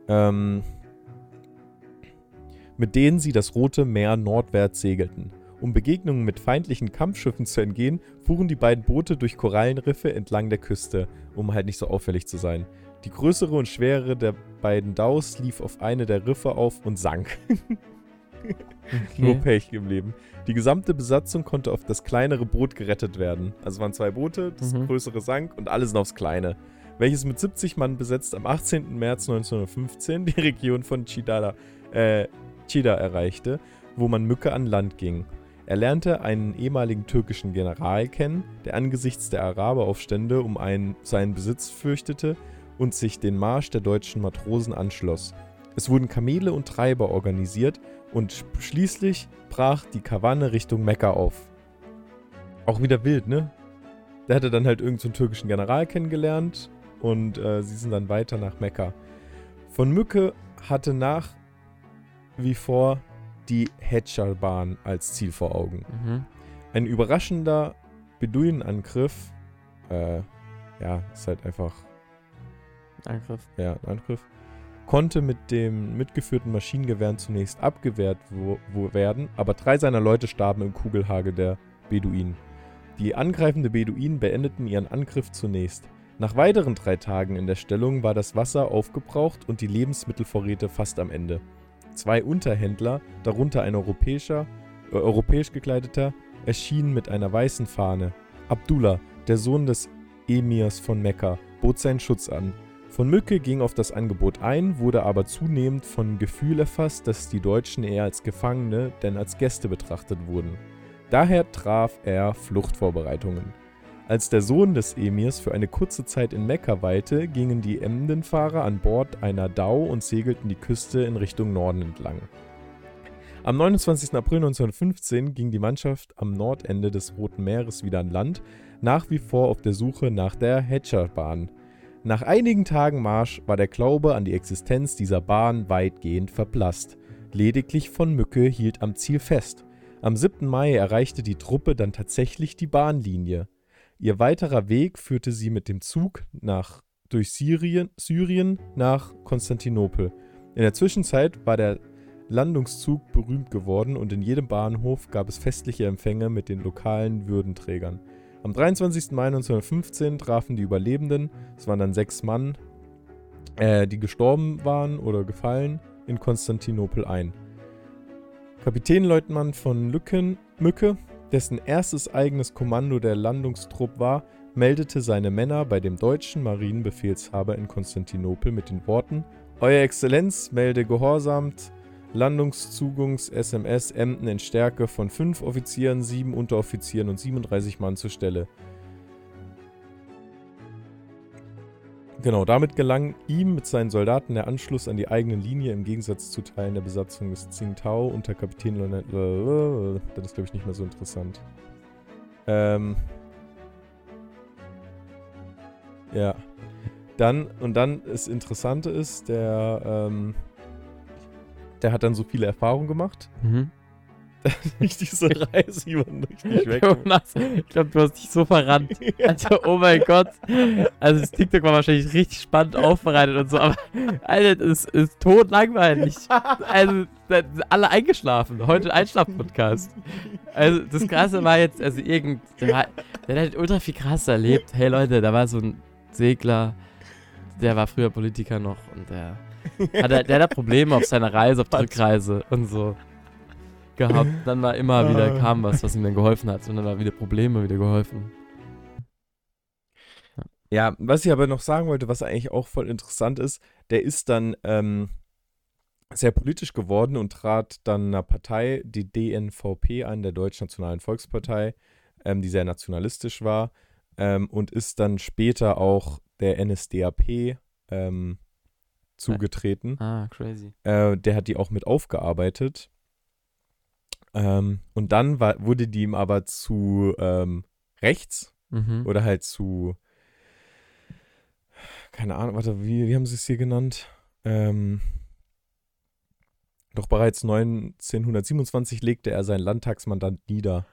Ähm, mit denen sie das Rote Meer nordwärts segelten. Um Begegnungen mit feindlichen Kampfschiffen zu entgehen, fuhren die beiden Boote durch Korallenriffe entlang der Küste, um halt nicht so auffällig zu sein. Die größere und schwerere der beiden Daus lief auf eine der Riffe auf und sank. Nur okay. Pech geblieben. Die gesamte Besatzung konnte auf das kleinere Boot gerettet werden. Also waren zwei Boote, das Mhm. größere sank und alle sind aufs kleine. Welches mit 70 Mann besetzt am 18. März 1915 die Region von Chidala, äh, Chida erreichte, wo man Mücke an Land ging. Er lernte einen ehemaligen türkischen General kennen, der angesichts der Araberaufstände um einen, seinen Besitz fürchtete und sich den Marsch der deutschen Matrosen anschloss. Es wurden Kamele und Treiber organisiert und sch- schließlich brach die Karawane Richtung Mekka auf. Auch wieder wild, ne? Der hatte dann halt irgendeinen so türkischen General kennengelernt und äh, sie sind dann weiter nach Mekka. Von Mücke hatte nach wie vor die Hedschalbahn als Ziel vor Augen. Mhm. Ein überraschender Beduinenangriff, äh, ja, ist halt einfach Angriff. ja, ein Angriff, konnte mit dem mitgeführten Maschinengewehren zunächst abgewehrt wo, wo werden, aber drei seiner Leute starben im Kugelhagel der Beduinen. Die angreifenden Beduinen beendeten ihren Angriff zunächst. Nach weiteren drei Tagen in der Stellung war das Wasser aufgebraucht und die Lebensmittelvorräte fast am Ende. Zwei Unterhändler, darunter ein europäischer, äh, europäisch gekleideter, erschienen mit einer weißen Fahne. Abdullah, der Sohn des Emirs von Mekka, bot seinen Schutz an. Von Mücke ging auf das Angebot ein, wurde aber zunehmend von Gefühl erfasst, dass die Deutschen eher als Gefangene denn als Gäste betrachtet wurden. Daher traf er Fluchtvorbereitungen. Als der Sohn des Emirs für eine kurze Zeit in Mekka weilte, gingen die Emdenfahrer an Bord einer Dau und segelten die Küste in Richtung Norden entlang. Am 29. April 1915 ging die Mannschaft am Nordende des Roten Meeres wieder an Land, nach wie vor auf der Suche nach der Hedgerbahn. Nach einigen Tagen Marsch war der Glaube an die Existenz dieser Bahn weitgehend verblasst. Lediglich von Mücke hielt am Ziel fest. Am 7. Mai erreichte die Truppe dann tatsächlich die Bahnlinie. Ihr weiterer Weg führte sie mit dem Zug nach, durch Syrien, Syrien nach Konstantinopel. In der Zwischenzeit war der Landungszug berühmt geworden und in jedem Bahnhof gab es festliche Empfänge mit den lokalen Würdenträgern. Am 23. Mai 1915 trafen die Überlebenden, es waren dann sechs Mann, äh, die gestorben waren oder gefallen, in Konstantinopel ein. Kapitänleutnant von Lücken, Mücke, dessen erstes eigenes Kommando der Landungstrupp war, meldete seine Männer bei dem deutschen Marinenbefehlshaber in Konstantinopel mit den Worten: Euer Exzellenz melde gehorsamt Landungszugungs-SMS Emden in Stärke von 5 Offizieren, 7 Unteroffizieren und 37 Mann zur Stelle. Genau, damit gelang ihm mit seinen Soldaten der Anschluss an die eigene Linie im Gegensatz zu Teilen der Besatzung des Tsingtao unter Kapitän Leonard. Das ist, glaube ich, nicht mehr so interessant. Ähm. Ja. Dann, und dann das Interessante ist, der, ähm, der hat dann so viele Erfahrungen gemacht, Mhm. *laughs* durch diese Reise jemand richtig weg. Jonas, ich glaube, du hast dich so verrannt. *laughs* Alter, oh mein Gott. Also das TikTok war wahrscheinlich richtig spannend aufbereitet und so, aber Alter, das ist totlangweilig. Also, da sind alle eingeschlafen. Heute Einschlaf-Podcast. Also das Krasse war jetzt, also irgend, der, war, der hat ultra viel krass erlebt. Hey Leute, da war so ein Segler, der war früher Politiker noch und der hatte, der hat Probleme auf seiner Reise, auf der Rückreise und so gehabt. *laughs* Dann war immer wieder kam was, was ihm dann geholfen hat und dann war wieder Probleme wieder geholfen. Ja, was ich aber noch sagen wollte, was eigentlich auch voll interessant ist, der ist dann ähm, sehr politisch geworden und trat dann einer Partei, die DNVP an, der Deutschnationalen Volkspartei, ähm, die sehr nationalistisch war ähm, und ist dann später auch der NSDAP ähm, zugetreten. Ah, crazy. Äh, der hat die auch mit aufgearbeitet. Ähm, und dann war, wurde die ihm aber zu ähm, rechts Mhm. oder halt zu, keine Ahnung, warte, wie, wie haben sie es hier genannt? Ähm, doch bereits 1927 legte er sein Landtagsmandat nieder.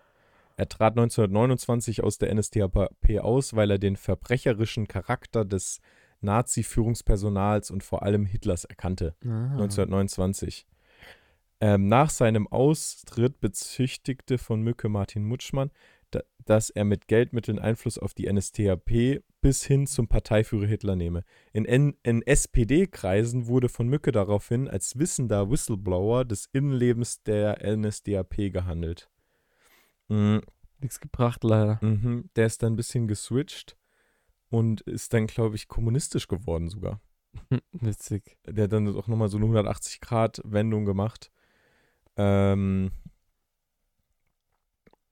Er trat 1929 aus der NSDAP aus, weil er den verbrecherischen Charakter des Nazi-Führungspersonals und vor allem Hitlers erkannte. Ah. 1929. Ähm, nach seinem Austritt bezichtigte von Mücke Martin Mutschmann, da, dass er mit Geldmitteln Einfluss auf die NSDAP bis hin zum Parteiführer Hitler nehme. In, in SPD-Kreisen wurde von Mücke daraufhin als wissender Whistleblower des Innenlebens der NSDAP gehandelt. Mhm. Nichts gebracht, leider. Mhm. Der ist dann ein bisschen geswitcht und ist dann, glaube ich, kommunistisch geworden sogar. *laughs* Witzig. Der hat dann auch nochmal so eine 180-Grad-Wendung gemacht. Ähm,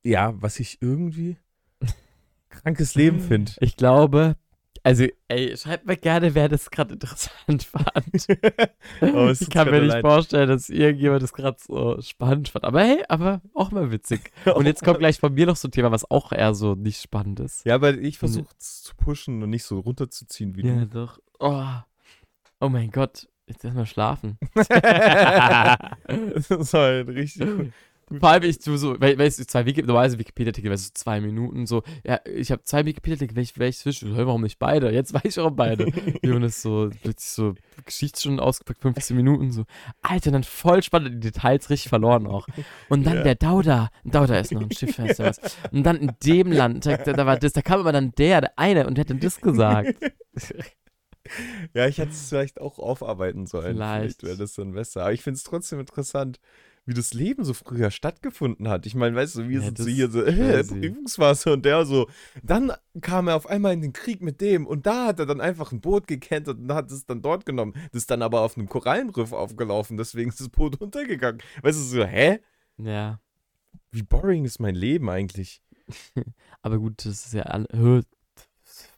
ja, was ich irgendwie *laughs* krankes Leben finde. Ich glaube, also, ey, schreibt mir gerne, wer das gerade interessant *laughs* fand. Oh, ich kann mir nicht leid. vorstellen, dass irgendjemand das gerade so spannend fand. Aber hey, aber auch mal witzig. Und jetzt kommt gleich von mir noch so ein Thema, was auch eher so nicht spannend ist. Ja, aber ich versuche es zu pushen und nicht so runterzuziehen wie Ja, doch. Oh. oh mein Gott. Jetzt erstmal schlafen. *laughs* *laughs* das war halt richtig. Vor allem ich tu so, weil, weißt du, zwei Wiki, normalerweise Wikipedia-Artikel, weißt du, zwei Minuten so, ja, ich habe zwei Wikipedia-Artikel, welch, welch zwischen, hey, warum nicht beide? Jetzt weiß ich warum beide. *laughs* Jonas so, plötzlich so, Geschichtsstunden ausgepackt, 15 Minuten, so, Alter, dann voll spannend, die Details richtig verloren auch. Und dann Ja. der Dauda, Dauda ist noch ein Schiff, weißt du was. Und dann in dem Land, da, da war das, da kam aber dann der, der eine, und der hat dann das gesagt. *laughs* Ja, ich hätte es vielleicht auch aufarbeiten sollen. Vielleicht. Vielleicht wäre das dann besser. Aber ich finde es trotzdem interessant, wie das Leben so früher stattgefunden hat. Ich meine, weißt du, wir Ja, sind so hier so, äh. *laughs* Prüfungsphase und der so. Dann kam er auf einmal in den Krieg mit dem und da hat er dann einfach ein Boot gekentert und hat es dann dort genommen. Das ist dann aber auf einem Korallenriff aufgelaufen, deswegen ist das Boot *laughs* untergegangen. Weißt du, so, hä? Ja. Wie boring ist mein Leben eigentlich? Aber gut, das ist ja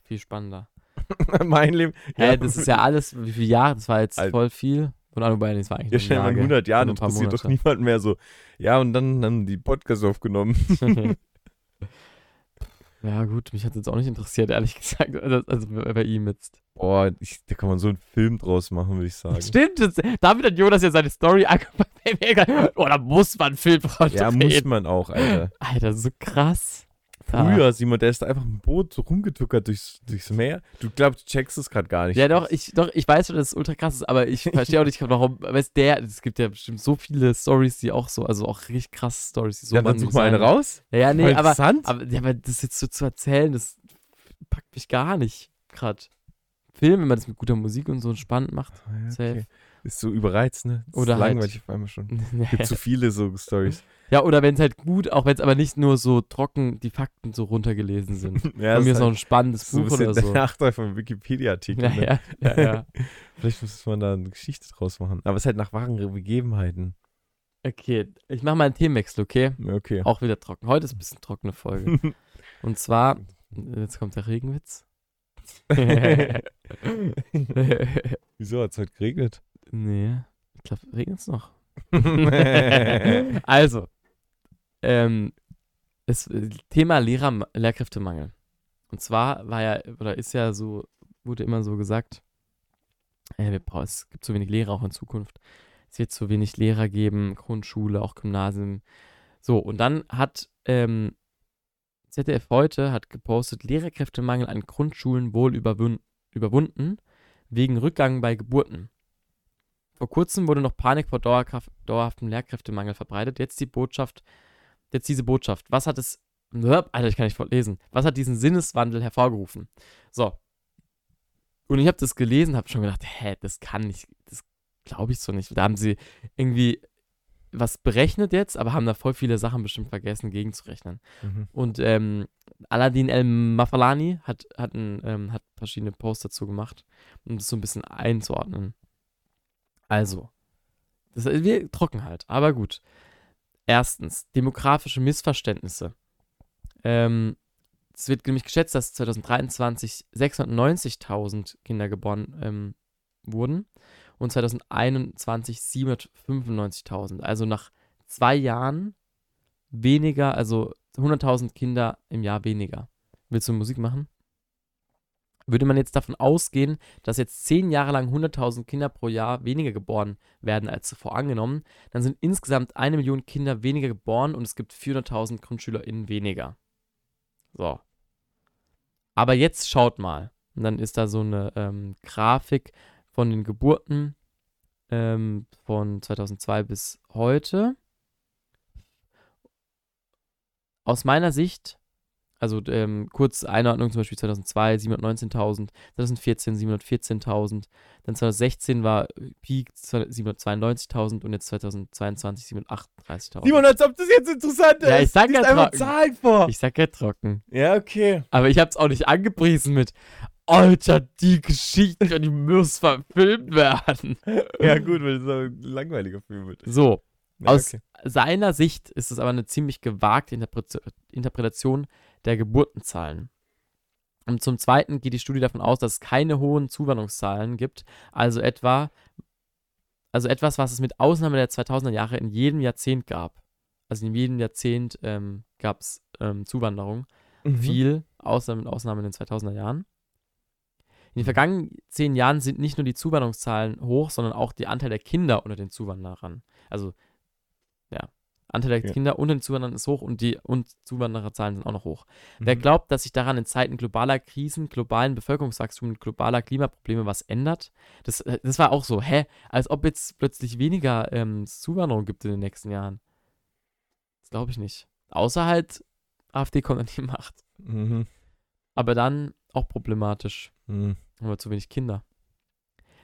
viel spannender. *laughs* mein Leben. Hä, das ist ja alles, wie viele Jahre? Das war jetzt Alt- voll viel. Oder wobei, das war eigentlich Ja, dir mal in Jahre. 100 Jahren Nur ein paar interessiert doch Monate. niemand mehr so. Ja, und dann haben die Podcast aufgenommen. *laughs* ja, gut, mich hat es jetzt auch nicht interessiert, ehrlich gesagt. Also, also bei ihm jetzt. Boah, ich, da kann man so einen Film draus machen, würde ich sagen. Stimmt, das, damit hat Jonas ja seine Story *laughs* angefangen. Oh, da muss man einen Film von Ja, muss man auch, Alter. Alter, so krass. Früher, Simon, der ist da einfach im Boot so rumgetuckert durchs, durchs Meer. Du glaubst, du checkst es gerade gar nicht. Ja, doch, ich, doch, ich weiß schon, dass es ultra krass ist, aber ich verstehe auch nicht, warum, weißt der, es gibt ja bestimmt so viele Stories, die auch so, also auch richtig krasse Stories, die so ja, dann man such mal eine raus. Ja, ja, nee, aber, aber, ja, aber das jetzt so zu erzählen, das packt mich gar nicht, grad. Film, wenn man das mit guter Musik und so spannend macht. Ah, ja, okay. Ist so überreizt, ne? Ist Oder halt- langweilig auf einmal schon. *laughs* Gibt zu viele so Stories. ja, oder wenn es halt gut, auch wenn es aber nicht nur so trocken die Fakten so runtergelesen sind. *laughs* Ja, Von mir ist noch halt ein spannendes so ein Buch oder der so. Nachteil vom Wikipedia-Artikel. Ja, ne? ja, ja, ja. *laughs* Vielleicht muss man da eine Geschichte draus machen. Aber es ist halt nach wahren Begebenheiten. Okay, ich mache mal einen Themenwechsel, okay? Okay. Auch wieder trocken. Heute ist ein bisschen trockene Folge. Und zwar, jetzt kommt der Regenwitz. Wieso hat es heute geregnet? Nee, ich glaube, regnet es noch. *laughs* *laughs* also, ähm, es, Thema Lehrer, Lehrkräftemangel. Und zwar war ja, oder ist ja so, wurde immer so gesagt, äh, wir brauchen, es gibt zu wenig Lehrer auch in Zukunft. Es wird zu wenig Lehrer geben, Grundschule, auch Gymnasium. So, und dann hat ähm, ZDF heute hat gepostet, Lehrerkräftemangel an Grundschulen wohl überwun überwunden, wegen Rückgang bei Geburten. Vor kurzem wurde noch Panik vor dauerhaftem Lehrkräftemangel verbreitet. Jetzt die Botschaft, jetzt diese Botschaft. Was hat es, Alter, ich kann nicht lesen. Was hat diesen Sinneswandel hervorgerufen? So. Und ich habe das gelesen, habe schon gedacht, hä, das kann nicht, das glaube ich so nicht. Da haben sie irgendwie was berechnet jetzt, aber haben da voll viele Sachen bestimmt vergessen, gegenzurechnen. Mhm. Und ähm, Aladdin El Mafalani hat, hat, ein, ähm, hat verschiedene Posts dazu gemacht, um das so ein bisschen einzuordnen. Also, das wir trocken halt, aber gut. Erstens, demografische Missverständnisse. Ähm, es wird nämlich geschätzt, dass 2023 690.000 Kinder geboren ähm, wurden und 2021 795.000. Also nach zwei Jahren weniger, also 100.000 Kinder im Jahr weniger. Willst du Musik machen? Würde man jetzt davon ausgehen, dass jetzt zehn Jahre lang 100.000 Kinder pro Jahr weniger geboren werden als zuvor angenommen, dann sind insgesamt eine Million Kinder weniger geboren und es gibt 400.000 GrundschülerInnen weniger. So. Aber jetzt schaut mal. Und dann ist da so eine ähm, Grafik von den Geburten ähm, von 2002 bis heute. Aus meiner Sicht, also ähm, kurz Einordnung, zum Beispiel 2002 719.000, 2014 714.000, dann 2016 war Peak 792.000 und jetzt 2022 738.000. Simon, als ob das jetzt interessant ist. Ja, ich sag ja trocken. Zahlen vor. Ich sag ja trocken. ja, okay. Aber ich hab's auch nicht angepriesen mit, Alter, die Geschichte, die muss verfilmt werden. *laughs* Ja, gut, weil so ein langweiliger Film wird. So, Ja, aus okay. seiner Sicht ist es aber eine ziemlich gewagte Interpre- Interpretation der Geburtenzahlen. Und zum Zweiten geht die Studie davon aus, dass es keine hohen Zuwanderungszahlen gibt, also etwa, also etwas, was es mit Ausnahme der 2000er Jahre in jedem Jahrzehnt gab. Also in jedem Jahrzehnt ähm, gab es ähm, Zuwanderung. Mhm. Viel, außer mit Ausnahme in den 2000er Jahren. In den vergangenen zehn Jahren sind nicht nur die Zuwanderungszahlen hoch, sondern auch der Anteil der Kinder unter den Zuwanderern. Also, Anteil der Ja. Kinder unter den Zuwanderern ist hoch und die und Zuwandererzahlen sind auch noch hoch. Mhm. Wer glaubt, dass sich daran in Zeiten globaler Krisen, globalen Bevölkerungswachstums und globaler Klimaprobleme was ändert, das, äh, das war auch so, hä? Als ob jetzt plötzlich weniger ähm, Zuwanderung gibt in den nächsten Jahren. Das glaube ich nicht. Außer halt, AfD kommt an die Macht. Mhm. Aber dann auch problematisch. Mhm. Haben wir zu wenig Kinder.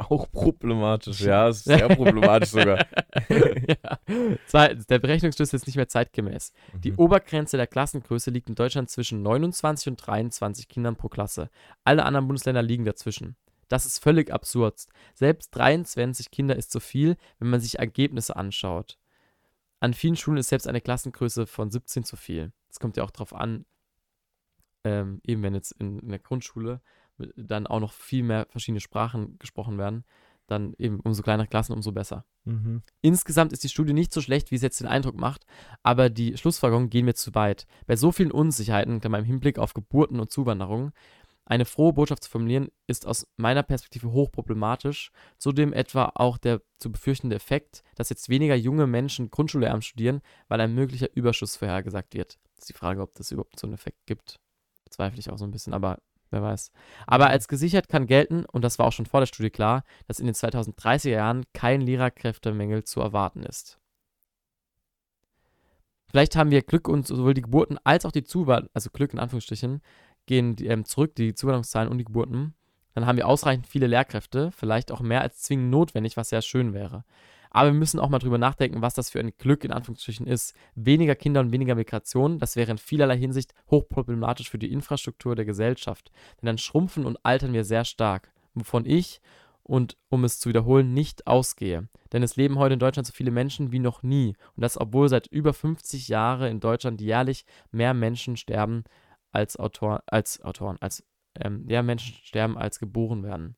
Auch problematisch, ja, ist sehr problematisch sogar. *laughs* ja. Zweitens, der Berechnungsschluss ist nicht mehr zeitgemäß. Die Mhm. Obergrenze der Klassengröße liegt in Deutschland zwischen 29 und 23 Kindern pro Klasse. Alle anderen Bundesländer liegen dazwischen. Das ist völlig absurd. Selbst 23 Kinder ist zu viel, wenn man sich Ergebnisse anschaut. An vielen Schulen ist selbst eine Klassengröße von 17 zu viel. Es kommt ja auch darauf an, ähm, eben wenn jetzt in, in der Grundschule dann auch noch viel mehr verschiedene Sprachen gesprochen werden, dann eben umso kleinere Klassen, umso besser. Mhm. Insgesamt ist die Studie nicht so schlecht, wie es jetzt den Eindruck macht, aber die Schlussfolgerungen gehen mir zu weit. Bei so vielen Unsicherheiten, im Hinblick auf Geburten und Zuwanderung, eine frohe Botschaft zu formulieren, ist aus meiner Perspektive hochproblematisch. Zudem etwa auch der zu befürchtende Effekt, dass jetzt weniger junge Menschen Grundschullehramt studieren, weil ein möglicher Überschuss vorhergesagt wird. Das ist die Frage, ob das überhaupt so einen Effekt gibt. Bezweifle ich auch so ein bisschen, aber wer weiß. Aber als gesichert kann gelten, und das war auch schon vor der Studie klar, dass in den 2030er Jahren kein Lehrerkräftemangel zu erwarten ist. Vielleicht haben wir Glück und sowohl die Geburten als auch die Zuwanderung, also Glück in Anführungsstrichen, gehen die, ähm, zurück, die Zuwanderungszahlen und die Geburten. Dann haben wir ausreichend viele Lehrkräfte, vielleicht auch mehr als zwingend notwendig, was sehr schön wäre. Aber wir müssen auch mal drüber nachdenken, was das für ein Glück in Anführungsstrichen ist. Weniger Kinder und weniger Migration, das wäre in vielerlei Hinsicht hochproblematisch für die Infrastruktur der Gesellschaft. Denn dann schrumpfen und altern wir sehr stark, wovon ich, und um es zu wiederholen, nicht ausgehe. Denn es leben heute in Deutschland so viele Menschen wie noch nie. Und das, obwohl seit über 50 Jahren in Deutschland jährlich mehr Menschen sterben als Autor, als Autoren, als ähm, ja, Menschen sterben als geboren werden.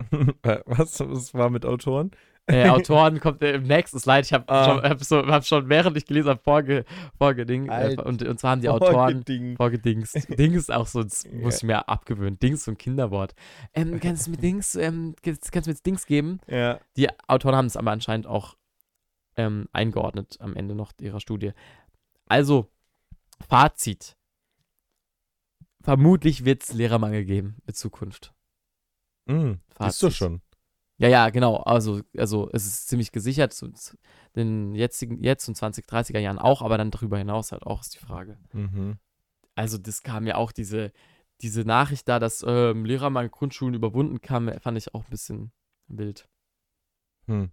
*laughs* Äh, Was, was war mit Autoren? Äh, *laughs* Autoren kommt äh, im nächsten Slide. Ich habe Ah. schon, hab so, hab schon, während ich gelesen habe, vorge, vorgeding. Äh, und, und zwar haben die Autoren Ding. vorgedingst. Dings ist auch so, das *laughs* muss ich mir abgewöhnen. Dings ist so ein Kinderwort. Ähm, *laughs* kannst du mir Dings, ähm, kannst, kannst du mir jetzt Dings geben? Ja. Die Autoren haben es aber anscheinend auch ähm, eingeordnet am Ende noch ihrer Studie. Also, Fazit. Vermutlich wird es Lehrermangel geben in Zukunft. Mhm. Ist doch Fazit. schon. Ja, ja, genau. Also, also es ist ziemlich gesichert, zu zu den jetzigen, jetzt und 20, 30er Jahren auch, aber dann darüber hinaus halt auch ist die Frage. Mhm. Also, das kam ja auch diese, diese Nachricht da, dass ähm, Lehrermangel Grundschulen überwunden kam, fand ich auch ein bisschen wild. Hm.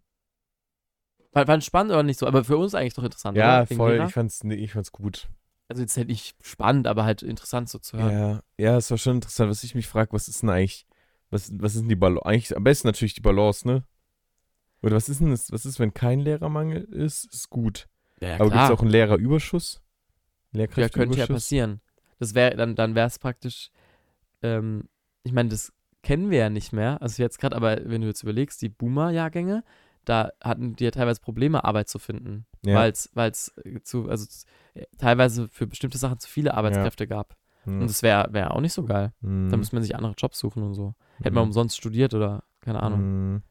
War, war spannend oder nicht so, aber für uns eigentlich doch interessant, Ja, oder? Voll. Lehrer? Ich fand's, nee, ich fand's gut. Also jetzt halt nicht spannend, aber halt interessant so zu hören. Ja, ja, es war schon interessant, was ich mich frage, was ist denn eigentlich, was, was ist denn die Balance? Eigentlich am besten natürlich die Balance, ne? Oder was ist denn das, was ist, wenn kein Lehrermangel ist? Ist gut. Ja, ja Aber gibt es auch einen Lehrerüberschuss? ja, könnte ja passieren. Das wäre, dann, dann wäre es praktisch, ähm, ich meine, das kennen wir ja nicht mehr. Also jetzt gerade, aber wenn du jetzt überlegst, die Boomer-Jahrgänge, da hatten die ja teilweise Probleme, Arbeit zu finden. Ja. Weil es zu, also äh, teilweise für bestimmte Sachen zu viele Arbeitskräfte gab. Hm. Und das wäre wär auch nicht so geil. Hm. Da müsste man sich andere Jobs suchen und so. Hätte man Hm. umsonst studiert oder keine Ahnung. Hm.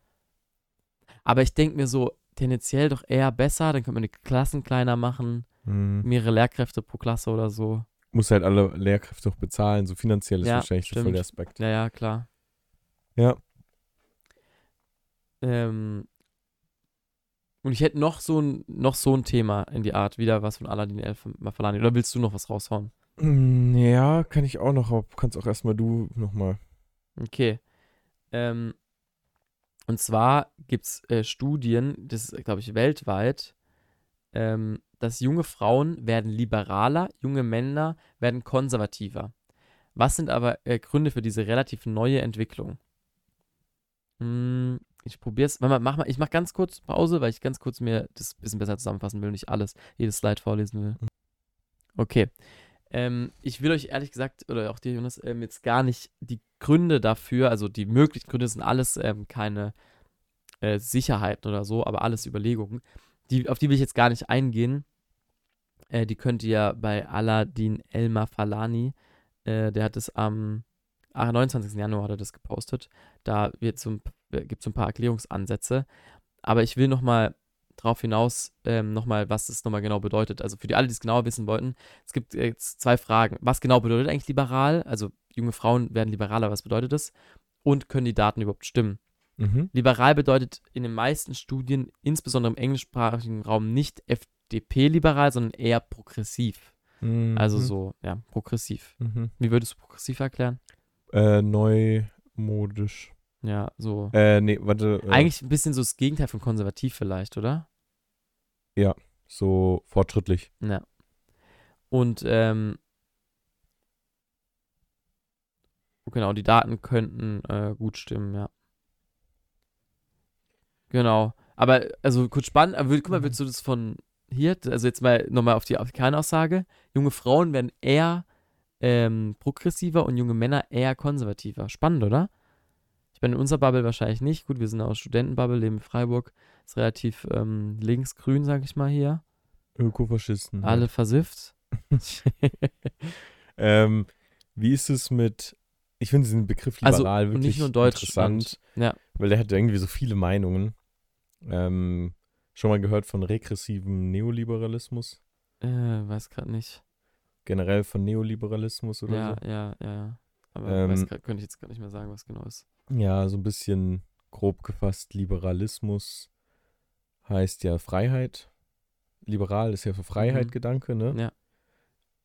Aber ich denke mir so, tendenziell doch eher besser, dann könnte man die Klassen kleiner machen, Hm. mehrere Lehrkräfte pro Klasse oder so. Muss halt alle Lehrkräfte auch bezahlen, so finanziell ist Ja, wahrscheinlich der voll stimmt. der Aspekt. Ja, ja, klar. Ja. Ähm, und ich hätte noch so ein, noch so ein Thema in die Art, wieder was von Aladdin Elf Mafalani. Oder willst du noch was raushauen? Hm, Ja, kann ich auch noch, kannst auch erstmal du nochmal. Okay. Ähm, und zwar gibt es äh, Studien, das ist, glaube ich, weltweit, ähm, dass junge Frauen werden liberaler, junge Männer werden konservativer. Was sind aber äh, Gründe für diese relativ neue Entwicklung? Hm, ich probiere es. Mach mal, ich mache ganz kurz Pause, weil ich ganz kurz mir das ein bisschen besser zusammenfassen will und nicht alles, jedes Slide vorlesen will. Okay. Ähm, ich will euch ehrlich gesagt, oder auch dir, Jonas, ähm, jetzt gar nicht die Gründe dafür, also die möglichen Gründe sind alles ähm, keine äh, Sicherheiten oder so, aber alles Überlegungen. Die, auf die will ich jetzt gar nicht eingehen. Äh, die könnt ihr bei Aladdin Elmar Falani, äh, der hat es am ah, 29. Januar hat er das gepostet. Da so ein, gibt es so ein paar Erklärungsansätze. Aber ich will nochmal drauf hinaus, ähm, nochmal, was das nochmal genau bedeutet. Also für die alle, die es genauer wissen wollten, es gibt jetzt zwei Fragen. Was genau bedeutet eigentlich liberal? Also junge Frauen werden liberaler, was bedeutet das? Und können die Daten überhaupt stimmen? Mhm. Liberal bedeutet in den meisten Studien, insbesondere im englischsprachigen Raum, nicht FDP-liberal, sondern eher progressiv. Mhm. Also so, ja, progressiv. Mhm. Wie würdest du progressiv erklären? Äh, neumodisch. Ja, so. Äh, nee, warte. Äh, Eigentlich ein bisschen so das Gegenteil von konservativ vielleicht, oder? So fortschrittlich. Ja. Und, ähm, genau, die Daten könnten äh, gut stimmen, ja. Genau. Aber, also kurz spannend, aber guck mal, Mhm. willst du das von hier, also jetzt mal nochmal auf die, auf die Kernaussage, junge Frauen werden eher ähm, progressiver und junge Männer eher konservativer. Spannend, oder? Ich meine, in unserer Bubble wahrscheinlich nicht. Gut, wir sind aus Studentenbubble, leben in Freiburg. Ist relativ ähm, linksgrün, sag ich mal hier. Ökofaschisten. Alle versifft. *laughs* Ähm, wie ist es mit, ich finde diesen Begriff Also, liberal und wirklich interessant, Ja. weil der hat irgendwie so viele Meinungen. Ähm, schon mal gehört von regressivem Neoliberalismus? äh, weiß gerade nicht. Generell von Neoliberalismus oder Ja, so? ja, ja, ja. Aber Ähm, weiß grad, könnte ich jetzt gar nicht mehr sagen, was genau ist. Ja, so ein bisschen grob gefasst, Liberalismus heißt ja Freiheit. Liberal ist ja für Freiheit Mhm. Gedanke, ne? Ja.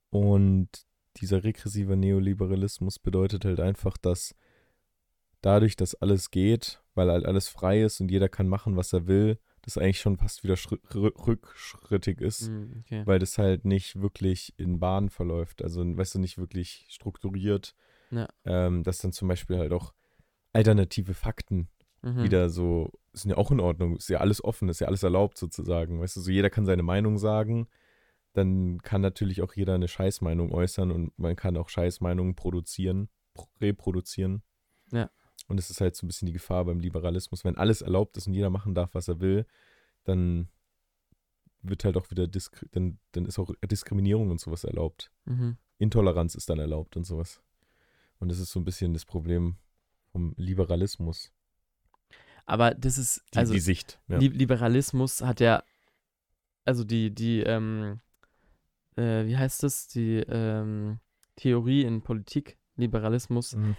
Und dieser regressive Neoliberalismus bedeutet halt einfach, dass dadurch, dass alles geht, weil halt alles frei ist und jeder kann machen, was er will, das eigentlich schon fast wieder schri- rü- rückschrittig ist, Hm, okay. weil das halt nicht wirklich in Bahnen verläuft, also weißt du, nicht wirklich strukturiert, Ja. ähm, dass dann zum Beispiel halt auch alternative Fakten Mhm. wieder so, sind ja auch in Ordnung, ist ja alles offen, ist ja alles erlaubt sozusagen, weißt du, so jeder kann seine Meinung sagen, dann kann natürlich auch jeder eine Scheißmeinung äußern und man kann auch Scheißmeinungen produzieren, pro- reproduzieren. Ja. Und es ist halt so ein bisschen die Gefahr beim Liberalismus, wenn alles erlaubt ist und jeder machen darf, was er will, dann wird halt auch wieder, Diskri dann, dann ist auch Diskriminierung und sowas erlaubt. Mhm. Intoleranz ist dann erlaubt und sowas. Und das ist so ein bisschen das Problem vom Liberalismus, Aber das ist, die, also die Sicht. Ja. Li Liberalismus hat ja, also die, die, ähm, äh, wie heißt das, die ähm, Theorie in Politik, Liberalismus, Mhm.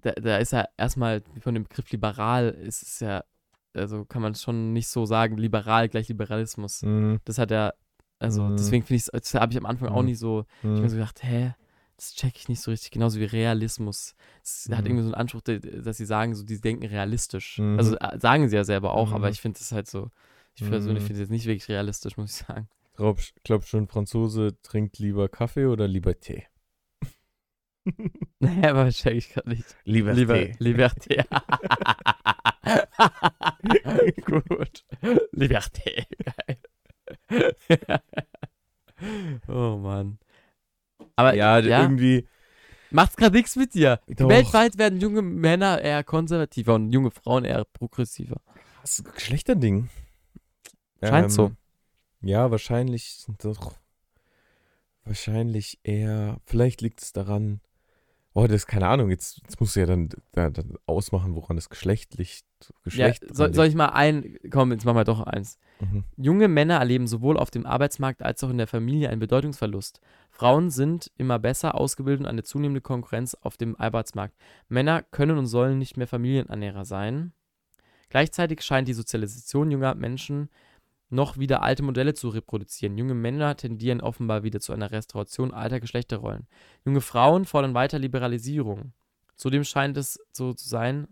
da, da ist ja erstmal von dem Begriff liberal, ist es ja, also kann man schon nicht so sagen, liberal gleich Liberalismus. Mhm. Das hat ja, also Mhm. deswegen finde ich das habe ich am Anfang auch Mhm. nicht so, ich habe mir so gedacht, hä, das check ich nicht so richtig, genauso wie Realismus. Es hat Mhm. irgendwie so einen Anspruch, dass sie sagen, so, die denken realistisch. Mhm. Also äh, sagen sie ja selber auch, aber Mhm. ich finde das halt so, ich persönlich Mhm. finde es jetzt nicht wirklich realistisch, muss ich sagen. Glaub, glaub schon, Franzose trinkt lieber Kaffee oder lieber Tee? *laughs* Naja, aber check ich gerade nicht. Lieber, Lieber. Liberté. *laughs* Gut. Liberté. *laughs* Oh Mann. Aber Ja, ja, irgendwie. macht's gerade nichts mit dir. Doch. Weltweit werden junge Männer eher konservativer und junge Frauen eher progressiver. Das ist ein Geschlechterding. Scheint so. Ja, wahrscheinlich doch. Wahrscheinlich eher. Vielleicht liegt es daran. Oh, das ist keine Ahnung. Jetzt, jetzt musst du ja dann, da- dann ausmachen, woran das geschlechtlich. Ja, Geschlecht soll, soll ich mal ein, komm, jetzt machen wir doch eins. Mhm. Junge Männer erleben sowohl auf dem Arbeitsmarkt als auch in der Familie einen Bedeutungsverlust. Frauen sind immer besser ausgebildet und eine zunehmende Konkurrenz auf dem Arbeitsmarkt. Männer können und sollen nicht mehr Familienernährer sein. Gleichzeitig scheint die Sozialisation junger Menschen noch wieder alte Modelle zu reproduzieren. Junge Männer tendieren offenbar wieder zu einer Restauration alter Geschlechterrollen. Junge Frauen fordern weiter Liberalisierung. Zudem scheint es so zu sein,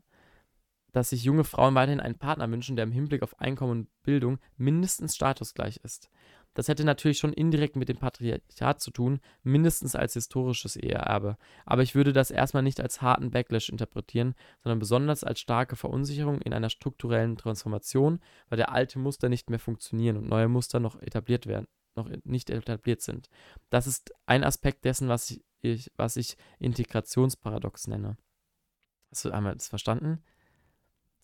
dass sich junge Frauen weiterhin einen Partner wünschen, der im Hinblick auf Einkommen und Bildung mindestens statusgleich ist. Das hätte natürlich schon indirekt mit dem Patriarchat zu tun, mindestens als historisches Eheerbe. Aber ich würde das erstmal nicht als harten Backlash interpretieren, sondern besonders als starke Verunsicherung in einer strukturellen Transformation, weil der alte Muster nicht mehr funktionieren und neue Muster noch etabliert werden, noch nicht etabliert sind. Das ist ein Aspekt dessen, was ich, was ich Integrationsparadox nenne. Hast du einmal das verstanden?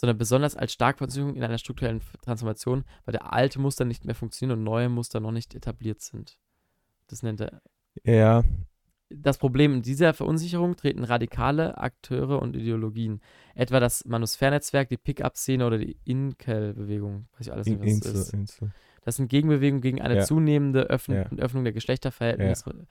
Sondern besonders als Starkposition in einer strukturellen Transformation, weil der alte Muster nicht mehr funktionieren und neue Muster noch nicht etabliert sind. Das nennt er. Ja, Das Problem in dieser Verunsicherung treten radikale Akteure und Ideologien, etwa das Manusphärnetzwerk, die Pickup-Szene oder die Inkel-Bewegung. Weiß ich alles nicht, was das Insel, ist. Insel. Das sind Gegenbewegungen gegen eine Ja. zunehmende Öffn Ja. Öffnung der Geschlechterverhältnisse,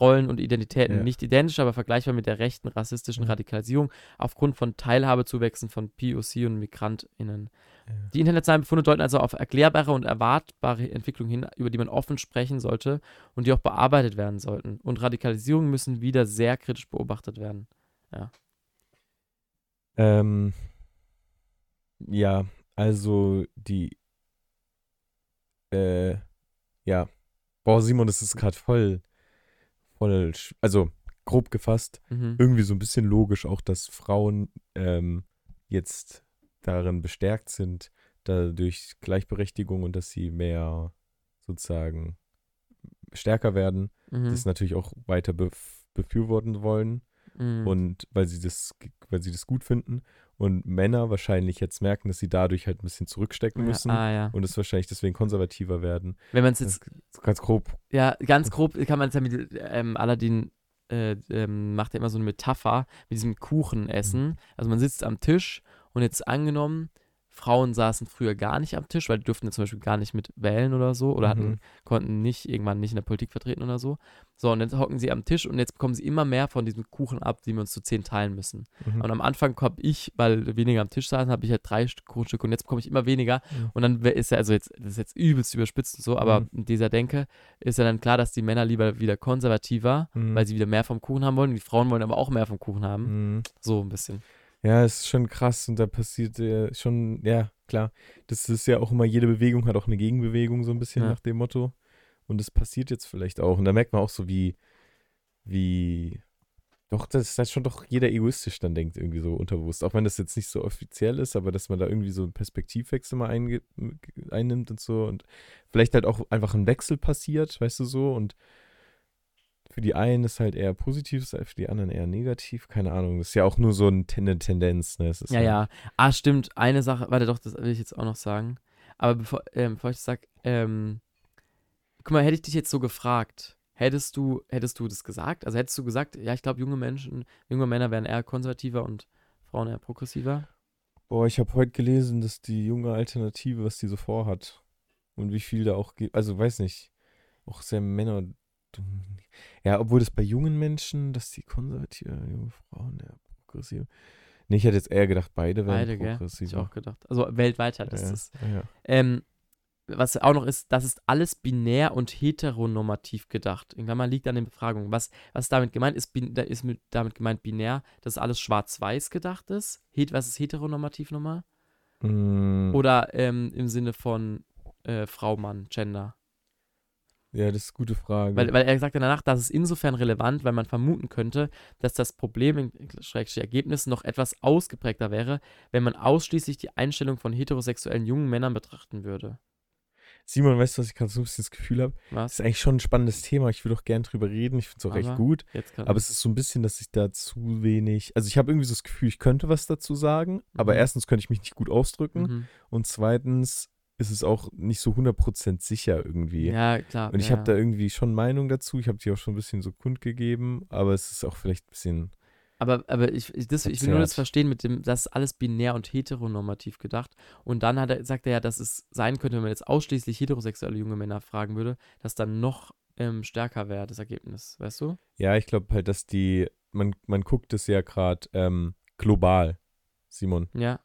Rollen und Identitäten. Ja. Nicht identisch, aber vergleichbar mit der rechten rassistischen Mhm. Radikalisierung aufgrund von Teilhabezuwächsen von POC und MigrantInnen. Ja. Die internationalen Befunde deuten also auf erklärbare und erwartbare Entwicklungen hin, über die man offen sprechen sollte und die auch bearbeitet werden sollten. Und Radikalisierungen müssen wieder sehr kritisch beobachtet werden. Ähm, ja, also die, äh, ja, boah, Simon, das ist gerade voll, voll, also grob gefasst, Mhm. irgendwie so ein bisschen logisch auch, dass Frauen ähm, jetzt darin bestärkt sind, dadurch Gleichberechtigung und dass sie mehr sozusagen stärker werden. Mhm. Das natürlich auch weiter bef befürworten wollen Mhm. und weil sie das, weil sie das gut finden. Und Männer wahrscheinlich jetzt merken, dass sie dadurch halt ein bisschen zurückstecken müssen Ja, ah, ja. und es wahrscheinlich deswegen konservativer werden. Wenn man es jetzt, ganz grob. ja, ganz grob kann man es ja mit, ähm, Aladdin äh, ähm, macht ja immer so eine Metapher mit diesem Kuchenessen. Also man sitzt am Tisch und jetzt angenommen, Frauen saßen früher gar nicht am Tisch, weil die durften ja zum Beispiel gar nicht mit wählen oder so oder hatten, Mhm. konnten nicht irgendwann nicht in der Politik vertreten oder so. So, und jetzt hocken sie am Tisch und jetzt bekommen sie immer mehr von diesem Kuchen ab, die wir uns zu zehn teilen müssen. Mhm. Und am Anfang habe ich, weil weniger am Tisch saßen, habe ich halt drei Stück Kuchenstücke und jetzt bekomme ich immer weniger. Ja. Und dann ist ja, also jetzt, das ist jetzt übelst überspitzt und so, aber Mhm. in dieser Denke ist ja dann klar, dass die Männer lieber wieder konservativer, Mhm. weil sie wieder mehr vom Kuchen haben wollen. Die Frauen wollen aber auch mehr vom Kuchen haben. Mhm. So ein bisschen. Ja, es ist schon krass und da passiert äh, schon, ja, klar. Das ist ja auch immer, jede Bewegung hat auch eine Gegenbewegung, so ein bisschen Ja. nach dem Motto. Und das passiert jetzt vielleicht auch. Und da merkt man auch so, wie, wie, doch, das schon doch jeder egoistisch dann denkt, irgendwie so unterbewusst. Auch wenn das jetzt nicht so offiziell ist, aber dass man da irgendwie so einen Perspektivwechsel mal einnimmt und so. Und vielleicht halt auch einfach ein Wechsel passiert, weißt du so. Und für die einen ist halt eher positiv, für die anderen eher negativ. Keine Ahnung. Das ist ja auch nur so ein, eine Tendenz. Ne? Ja, ja. Ah, stimmt. Eine Sache, warte doch, das will ich jetzt auch noch sagen. Aber bevor, ähm, bevor ich das sage, ähm, guck mal, hätte ich dich jetzt so gefragt, hättest du, hättest du das gesagt? Also hättest du gesagt, ja, ich glaube, junge Menschen, junge Männer wären eher konservativer und Frauen eher progressiver? Boah, ich habe heute gelesen, dass die junge Alternative, was die so vorhat und wie viel da auch gibt. Also weiß nicht, auch sehr Männer. Ja, obwohl das bei jungen Menschen, dass die konservative junge Frauen eher progressiv. Nee, ich hätte jetzt eher gedacht, beide wären Beide? Hätte progressiv. ich auch gedacht. Also weltweit halt ja, ist das. ja, ja. Ähm, was auch noch ist, das ist alles binär und heteronormativ gedacht. In Klammern liegt an den Befragungen. Was, was damit gemeint? Ist, bin- da ist mit, damit gemeint binär, dass alles schwarz-weiß gedacht ist? Het, was ist heteronormativ nochmal? Mm, Oder ähm, im Sinne von äh, Frau, Mann, Gender? Ja, das ist eine gute Frage. Weil, weil er sagt danach, das ist insofern relevant, weil man vermuten könnte, dass das Problem in Schrägstrich Ergebnissen noch etwas ausgeprägter wäre, wenn man ausschließlich die Einstellung von heterosexuellen jungen Männern betrachten würde. Simon, weißt du, was ich gerade so ein bisschen das Gefühl habe? Das ist eigentlich schon ein spannendes Thema. Ich will auch gern drüber reden. Ich finde es auch recht Aber- gut. Jetzt kann Aber es ist so ein bisschen, dass ich da zu wenig. Also ich habe irgendwie so das Gefühl, ich könnte was dazu sagen, aber Mhm. erstens könnte ich mich nicht gut ausdrücken mhm. und zweitens ist es auch nicht so 100% sicher irgendwie. Ja, klar. Und ich ja, habe da irgendwie schon Meinung dazu. Ich habe die auch schon ein bisschen so kundgegeben, aber es ist auch vielleicht ein bisschen. Aber, aber ich, ich, das, ich will nur das verstehen mit dem, das ist alles binär und heteronormativ gedacht. Und dann hat er, sagt er ja, dass es sein könnte, wenn man jetzt ausschließlich heterosexuelle junge Männer fragen würde, dass dann noch ähm, stärker wäre, das Ergebnis, weißt du? Ja, ich glaube halt, dass die. Man, man guckt es ja gerade ähm, global, Simon. Ja.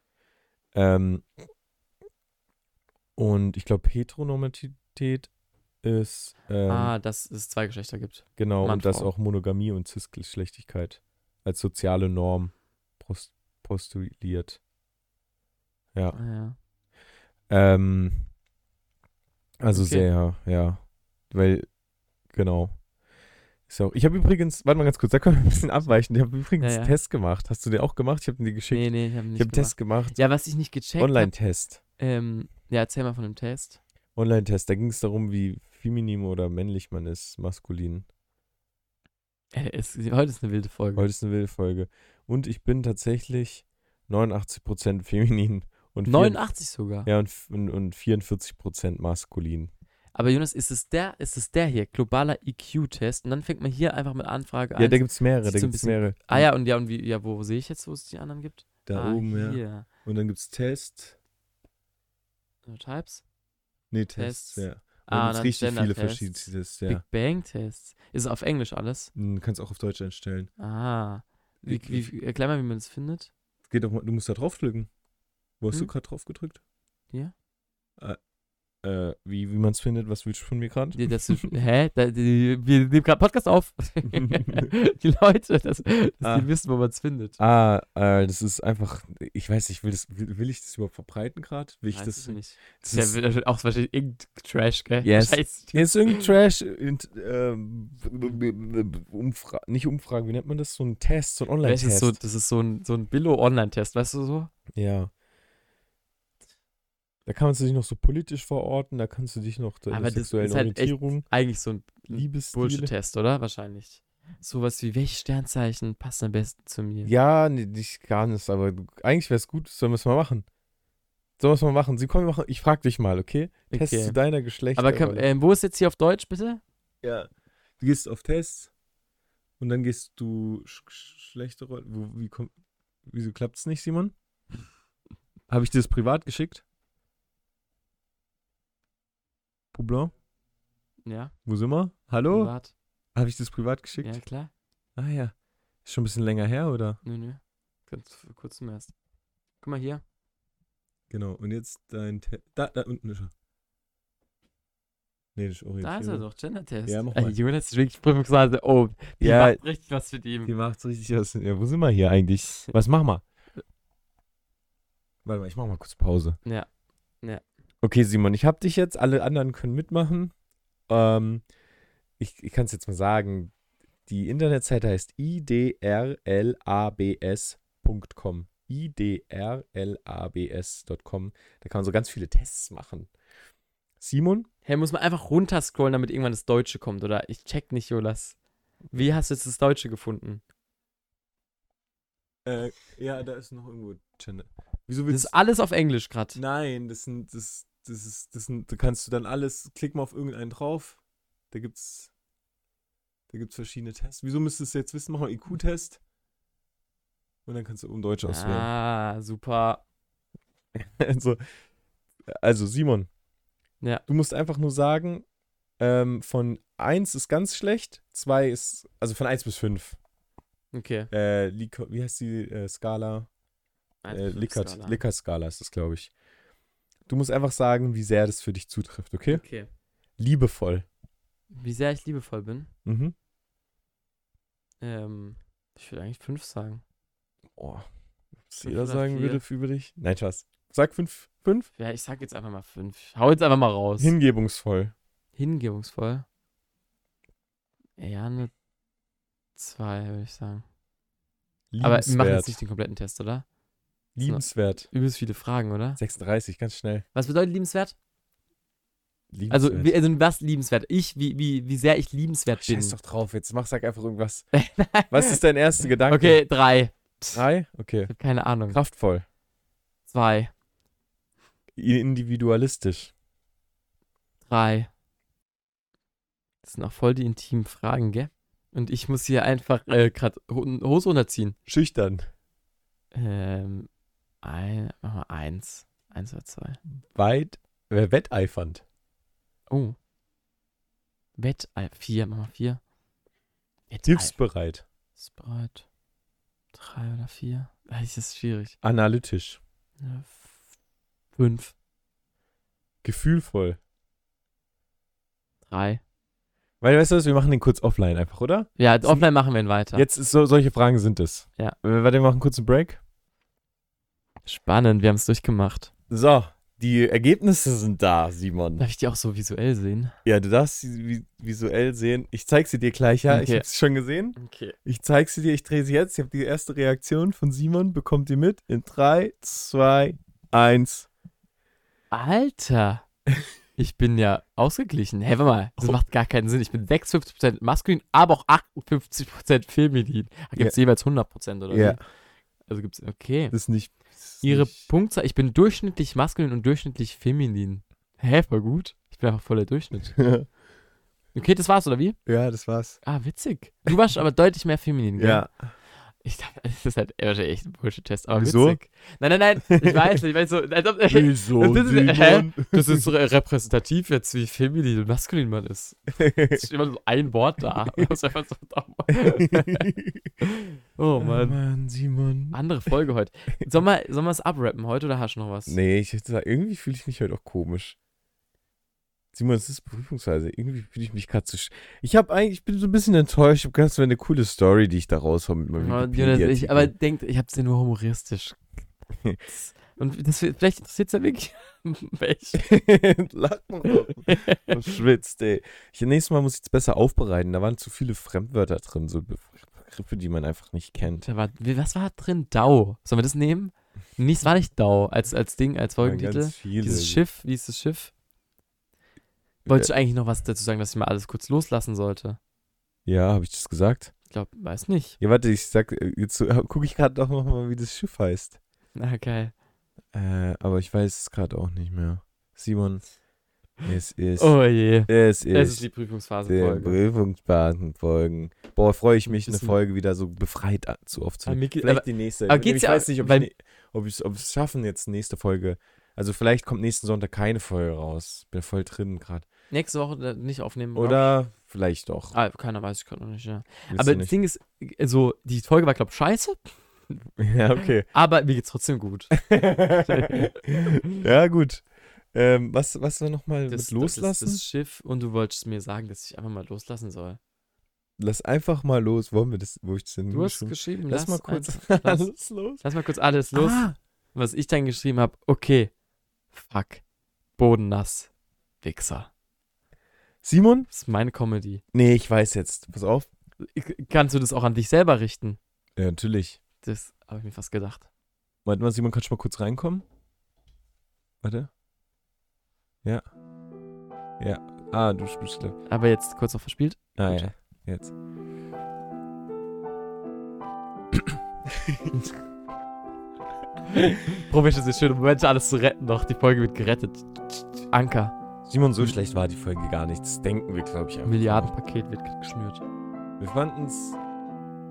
Ähm, und ich glaube, Heteronormativität ist. Ähm, ah, dass es zwei Geschlechter gibt. Genau, Mann, und dass Frau. auch Monogamie und Cisgeschlechtigkeit als soziale Norm post postuliert. Ja. Ah, ja. Ähm, also Okay. sehr, ja. Weil, genau. Ist auch, ich habe übrigens, warte mal ganz kurz, da können wir ein bisschen abweichen. Ich habe übrigens Ja, ja. einen Test gemacht. Hast du den auch gemacht? Ich habe den dir geschickt. Nee, nee, ich habe ich nicht habe einen. Test gemacht. Ja, was ich nicht gecheckt habe. Online-Test. Ähm, ja, erzähl mal von dem Test. Online-Test. Da ging es darum, wie feminin oder männlich man ist, maskulin. Äh, es, heute ist eine wilde Folge. Heute ist eine wilde Folge. Und ich bin tatsächlich 89% feminin und, vier- 89 sogar. ja, und, und, und 44% maskulin. Aber Jonas, ist es der, ist es der hier, globaler IQ-Test? Und dann fängt man hier einfach mit Anfrage Ja, eins- da gibt es mehrere, da so gibt es mehrere. Ah ja, und ja, und wie, ja, wo sehe ich jetzt, wo es die anderen gibt? Da ah, oben, ja. hier. Und dann gibt es Test. Types? Nee, Tests, Tests. ja. Ah, dann richtig viele verschiedene Tests, ja. Big Bang Tests. Ist es auf Englisch alles? Du kannst auch auf Deutsch einstellen. Ah. Wie, Ich- wie, erklär mal, wie man das findet. Geht doch mal, du musst da draufdrücken. Wo hast du Hm? gerade drauf gedrückt? Hier? Äh, wie, wie man es findet, was willst du von mir gerade? Hä? Da, die, wir nehmen gerade Podcast auf. *laughs* die Leute, dass, dass Ah. die wissen, wo man es findet. Ah, äh, das ist einfach, ich weiß nicht, will, das, will, will ich das überhaupt verbreiten gerade? Will ich Weiß das? ich nicht. das Das ist, ist ja auch wahrscheinlich irgendein Trash, gell? Yes. Scheiß. Hier ist irgendein Trash, int- ähm, Umfra nicht Umfrage, wie nennt man das? So ein Test, so ein Das ist Online-Test. so, das ist so ein, so ein Billo-Online-Test, weißt du so? Ja. Da kannst du dich noch so politisch verorten, da kannst du dich noch deine Aber das sexuellen ist halt Eigentlich so ein. Bullshit-Test, oder? Wahrscheinlich. Sowas wie, welche Sternzeichen passen am besten zu mir? Ja, nee, nicht gar nicht, aber eigentlich wäre es gut, sollen wir es mal machen. Sollen wir es mal machen? Sie kommen, machen, ich frag dich mal, okay? Test Okay. zu deiner Geschlecht. Aber kann, ähm, wo ist jetzt hier auf Deutsch, bitte? ja. Du gehst auf Tests und dann gehst du sch sch- schlechte Rollen. Wo, wie kommt, wieso klappt es nicht, Simon? Habe ich dir das privat geschickt? Poublon? Ja. Wo sind wir? Hallo? Privat. Habe ich das privat geschickt? Ja, klar. Ah ja. Ist schon ein bisschen länger her, oder? Nö, nö. Ganz vor kurzem erst. Guck mal hier. Genau. Und jetzt dein Te Da, da unten ist er. Nee, das ist Da Orientierung. ist er doch, Gender-Test. Ja, mach mal. Jonas ist wirklich Prüfungsphase. Oh, die Ja. macht richtig was für die. Die macht richtig was. Ja, wo sind wir hier eigentlich? Was machen wir? Warte mal, ich mach mal kurz Pause. Ja. Okay, Simon, ich hab dich jetzt. Alle anderen können mitmachen. Ähm, ich ich kann es jetzt mal sagen. Die Internetseite heißt idrlabs.com. idrlabs.com. Da kann man so ganz viele Tests machen. Simon? Hey, muss man einfach runterscrollen, damit irgendwann das Deutsche kommt, oder? Ich check nicht, Jonas. Wie hast du jetzt das Deutsche gefunden? Äh, ja, da ist noch irgendwo Channel. Wieso Das willst ist alles auf Englisch gerade. Nein, das sind, das, das ist, das sind, da kannst du dann alles, klick mal auf irgendeinen drauf. Da gibt's, da gibt's verschiedene Tests. Wieso müsstest du jetzt wissen? Mach mal IQ-Test. Und dann kannst du um Deutsch auswählen. Ah, super. *laughs* Also, also, Simon. Ja. Du musst einfach nur sagen, ähm, von 1 ist ganz schlecht, 2 ist, also von 1 bis 5. Okay. Äh, wie heißt die äh, Skala? Äh, Likert, Skala. Likert-Skala ist das, glaube ich. Du musst einfach sagen, wie sehr das für dich zutrifft, okay? Okay. Liebevoll. Wie sehr ich liebevoll bin? Mhm. Ähm, ich würde eigentlich fünf sagen. Boah. Was Fünf jeder sagen vier? würde für über dich. Nein, Spaß. Sag 5. 5? Ja, ich sag jetzt einfach mal fünf. Hau jetzt einfach mal raus. Hingebungsvoll. Hingebungsvoll. Eher eine zwei, würde ich sagen. Aber wir machen jetzt nicht den kompletten Test, oder? Liebenswert. Übelst viele Fragen, oder? 36, ganz schnell. Was bedeutet liebenswert? Liebenswert. Also, wie, also was liebenswert? Ich, wie, wie, wie sehr ich liebenswert bin. Scheiß doch drauf, jetzt mach, sag einfach irgendwas. *laughs* Was ist dein erster Gedanke? Okay, drei. Drei? Okay. Ich hab keine Ahnung. Kraftvoll. Zwei. Individualistisch. Drei. Das sind auch voll die intimen Fragen, gell? Und ich muss hier einfach äh, gerade Hose runterziehen. Schüchtern. Ähm, ein, mach mal eins. Eins oder zwei. Weit. Äh, wetteifernd. Oh. Wett, äh, vier, mach mal vier. Wett, Hilfsbereit. Sprite. Drei oder vier. Das ist schwierig. Analytisch. Ja, fünf. Gefühlvoll. Drei. Weil, weißt du was, wir machen den kurz offline einfach, oder? Ja, offline machen wir ihn weiter. Jetzt ist so, solche Fragen sind es. Ja. Äh, Warte, wir machen kurz einen Break. Spannend, wir haben es durchgemacht. So, die Ergebnisse sind da, Simon. Darf ich die auch so visuell sehen? Ja, du darfst sie vi- visuell sehen. Ich zeig sie dir gleich, ja. Ich Okay. hab's schon gesehen. Okay. Ich zeig sie dir, ich drehe sie jetzt. Ich habe die erste Reaktion von Simon. Bekommt ihr mit? In 3, 2, 1. Alter. Ich bin ja ausgeglichen. Hä, warte mal, das Oh. macht gar keinen Sinn. Ich bin 56% maskulin, aber auch 58% feminin. Da gibt es jeweils 100% oder Ja. wie? Also gibt es, okay. Das ist nicht. Ihre nicht, Punktzahl, ich bin durchschnittlich maskulin und durchschnittlich feminin. Hä, voll gut. Ich bin einfach voll der Durchschnitt. *laughs* Okay, das war's, oder wie? ja, das war's. Ah, witzig. Du warst aber *laughs* deutlich mehr feminin, gell? Ja. Ich dachte, *laughs* das ist halt wahrscheinlich echt ein Bullshit-Test, aber Wieso? witzig. Nein, nein, nein, ich weiß nicht, ich weiß so, als ob, *laughs* Wieso, *laughs* Das ist- hä? Das ist re- repräsentativ jetzt, wie feminin und maskulin man ist. Es steht immer so ein Wort da. Das ist einfach so oh Mann. Mann, Simon. Andere Folge heute. Sollen wir, sollen wir es abrappen heute oder hast du noch was? Nee, ich hätte gesagt, irgendwie fühle ich mich heute auch komisch. Simon, es ist prüfungsweise. Irgendwie fühle ich mich gerade zu. sch- Ich habe eigentlich, ich bin so ein bisschen enttäuscht. Ich habe es wäre eine coole Story, die ich da raushau mit meinem Ja, Jonas, ich, aber denkt, ich hab's ja nur humoristisch. *laughs* Und das, vielleicht interessiert es ja wirklich *laughs* welche. *laughs* Lach mal. Schwitzt, ey. Ich, nächstes Mal muss ich es besser aufbereiten. Da waren zu viele Fremdwörter drin, so Begriffe, die man einfach nicht kennt. War, was war drin? Dau. Sollen wir das nehmen? Nichts war nicht Dau als, als Ding, als Folgentitel. Ganz viele. Dieses Schiff, wie ist das Schiff? Wolltest du eigentlich noch was dazu sagen, dass ich mal alles kurz loslassen sollte? Ja, habe ich das gesagt? Ich glaube, weiß nicht. Ja, warte, ich sag, äh, jetzt so, gucke ich gerade doch nochmal, wie das Schiff heißt. Na, geil. Äh, aber ich weiß es gerade auch nicht mehr. Simon, es ist, Oh je. es Es ist ist die Prüfungsphasenfolge. Prüfungsbasenfolgen. Boah, freue ich mich, eine Folge wieder so befreit zu aufzunehmen. Ah, Miki- Vielleicht aber- die nächste. aber geht's ich ja- weiß nicht, ob weil- ich, ne, ob ob es schaffen, jetzt nächste Folge. Also vielleicht kommt nächsten Sonntag keine Folge raus. Bin voll drin gerade. Nächste Woche äh, nicht aufnehmen. Oder vielleicht doch. Ah, keiner weiß ich gerade noch nicht, ja. Wisst Aber das nicht. Ding ist, äh, so, die Folge war, glaube ich, scheiße, *laughs* Ja, okay. aber mir geht's trotzdem gut. *laughs* ja, gut. Ähm, was, was war nochmal mit loslassen? Das, das Schiff und du wolltest mir sagen, dass ich einfach mal loslassen soll. Lass einfach mal los. Wollen wir das, wo ich das denn Du hast geschrieben, Lass mal kurz einfach- *laughs* lass, alles los. lass mal kurz alles los. Ah, Was ich dann geschrieben habe, okay, fuck, bodennass, Wichser. Simon? Das ist meine Comedy. Nee, ich weiß jetzt. Pass auf. Kannst du das auch an dich selber richten? Ja, natürlich. Das habe ich mir fast gedacht. Warte mal, Simon, kannst du mal kurz reinkommen? Warte. Ja. Ja. Ah, du spielst. Aber jetzt kurz noch verspielt. Ah, Gut. ja. Jetzt. *laughs* Probier jetzt den schönen Moment, alles zu retten noch. Die Folge wird gerettet. Anker. Simon, so schlecht war die Folge gar nicht. Das denken wir, glaube ich, einfach. Milliardenpaket wird geschnürt. Wir fanden es.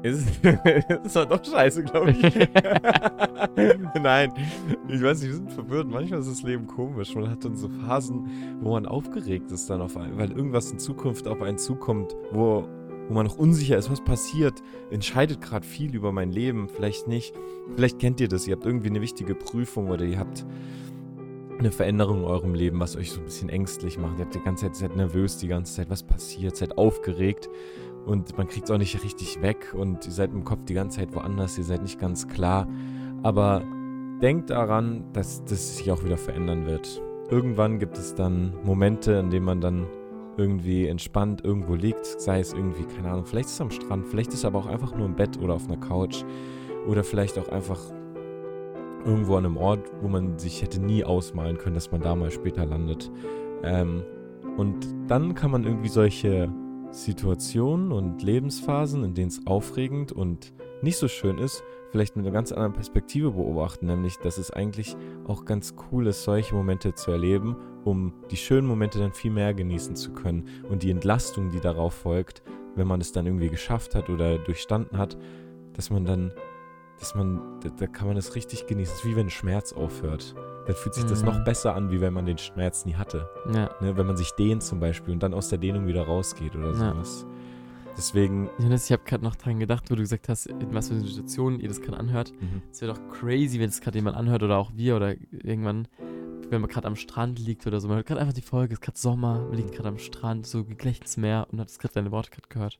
*laughs* Es war doch scheiße, glaube ich. *laughs* Nein, ich weiß nicht, wir sind verwirrt. Manchmal ist das Leben komisch. Man hat dann so Phasen, wo man aufgeregt ist dann auf einen, weil irgendwas in Zukunft auf einen zukommt, wo, wo man noch unsicher ist, was passiert. Entscheidet gerade viel über mein Leben, vielleicht nicht. Vielleicht kennt ihr das, ihr habt irgendwie eine wichtige Prüfung oder ihr habt eine Veränderung in eurem Leben, was euch so ein bisschen ängstlich macht. Ihr habt die ganze Zeit, seid nervös die ganze Zeit, was passiert, seid aufgeregt und man kriegt es auch nicht richtig weg und ihr seid im Kopf die ganze Zeit woanders, ihr seid nicht ganz klar. Aber denkt daran, dass das sich auch wieder verändern wird. Irgendwann gibt es dann Momente, in denen man dann irgendwie entspannt irgendwo liegt, sei es irgendwie, keine Ahnung, vielleicht ist es am Strand, vielleicht ist es aber auch einfach nur im Bett oder auf einer Couch oder vielleicht auch einfach irgendwo an einem Ort, wo man sich hätte nie ausmalen können, dass man da mal später landet. Ähm, und dann kann man irgendwie solche Situationen und Lebensphasen, in denen es aufregend und nicht so schön ist, vielleicht mit einer ganz anderen Perspektive beobachten, nämlich dass es eigentlich auch ganz cool ist, solche Momente zu erleben, um die schönen Momente dann viel mehr genießen zu können und die Entlastung, die darauf folgt, wenn man es dann irgendwie geschafft hat oder durchstanden hat, dass man dann, dass man, da, da kann man es richtig genießen. Es ist wie wenn Schmerz aufhört. Dann fühlt sich das Mhm. noch besser an, wie wenn man den Schmerz nie hatte. Ja. Ne, wenn man sich dehnt zum Beispiel und dann aus der Dehnung wieder rausgeht oder Ja. sowas. Deswegen, Jonas, ich habe gerade noch dran gedacht, wo du gesagt hast, in was für Situationen ihr das gerade anhört. mhm. Es wäre doch crazy, wenn es gerade jemand anhört oder auch wir oder irgendwann, wenn man gerade am Strand liegt oder so. Man hört gerade einfach die Folge, es ist gerade Sommer, man liegt gerade am Strand, so gleich ins Meer und hat jetzt gerade deine Worte gerade gehört.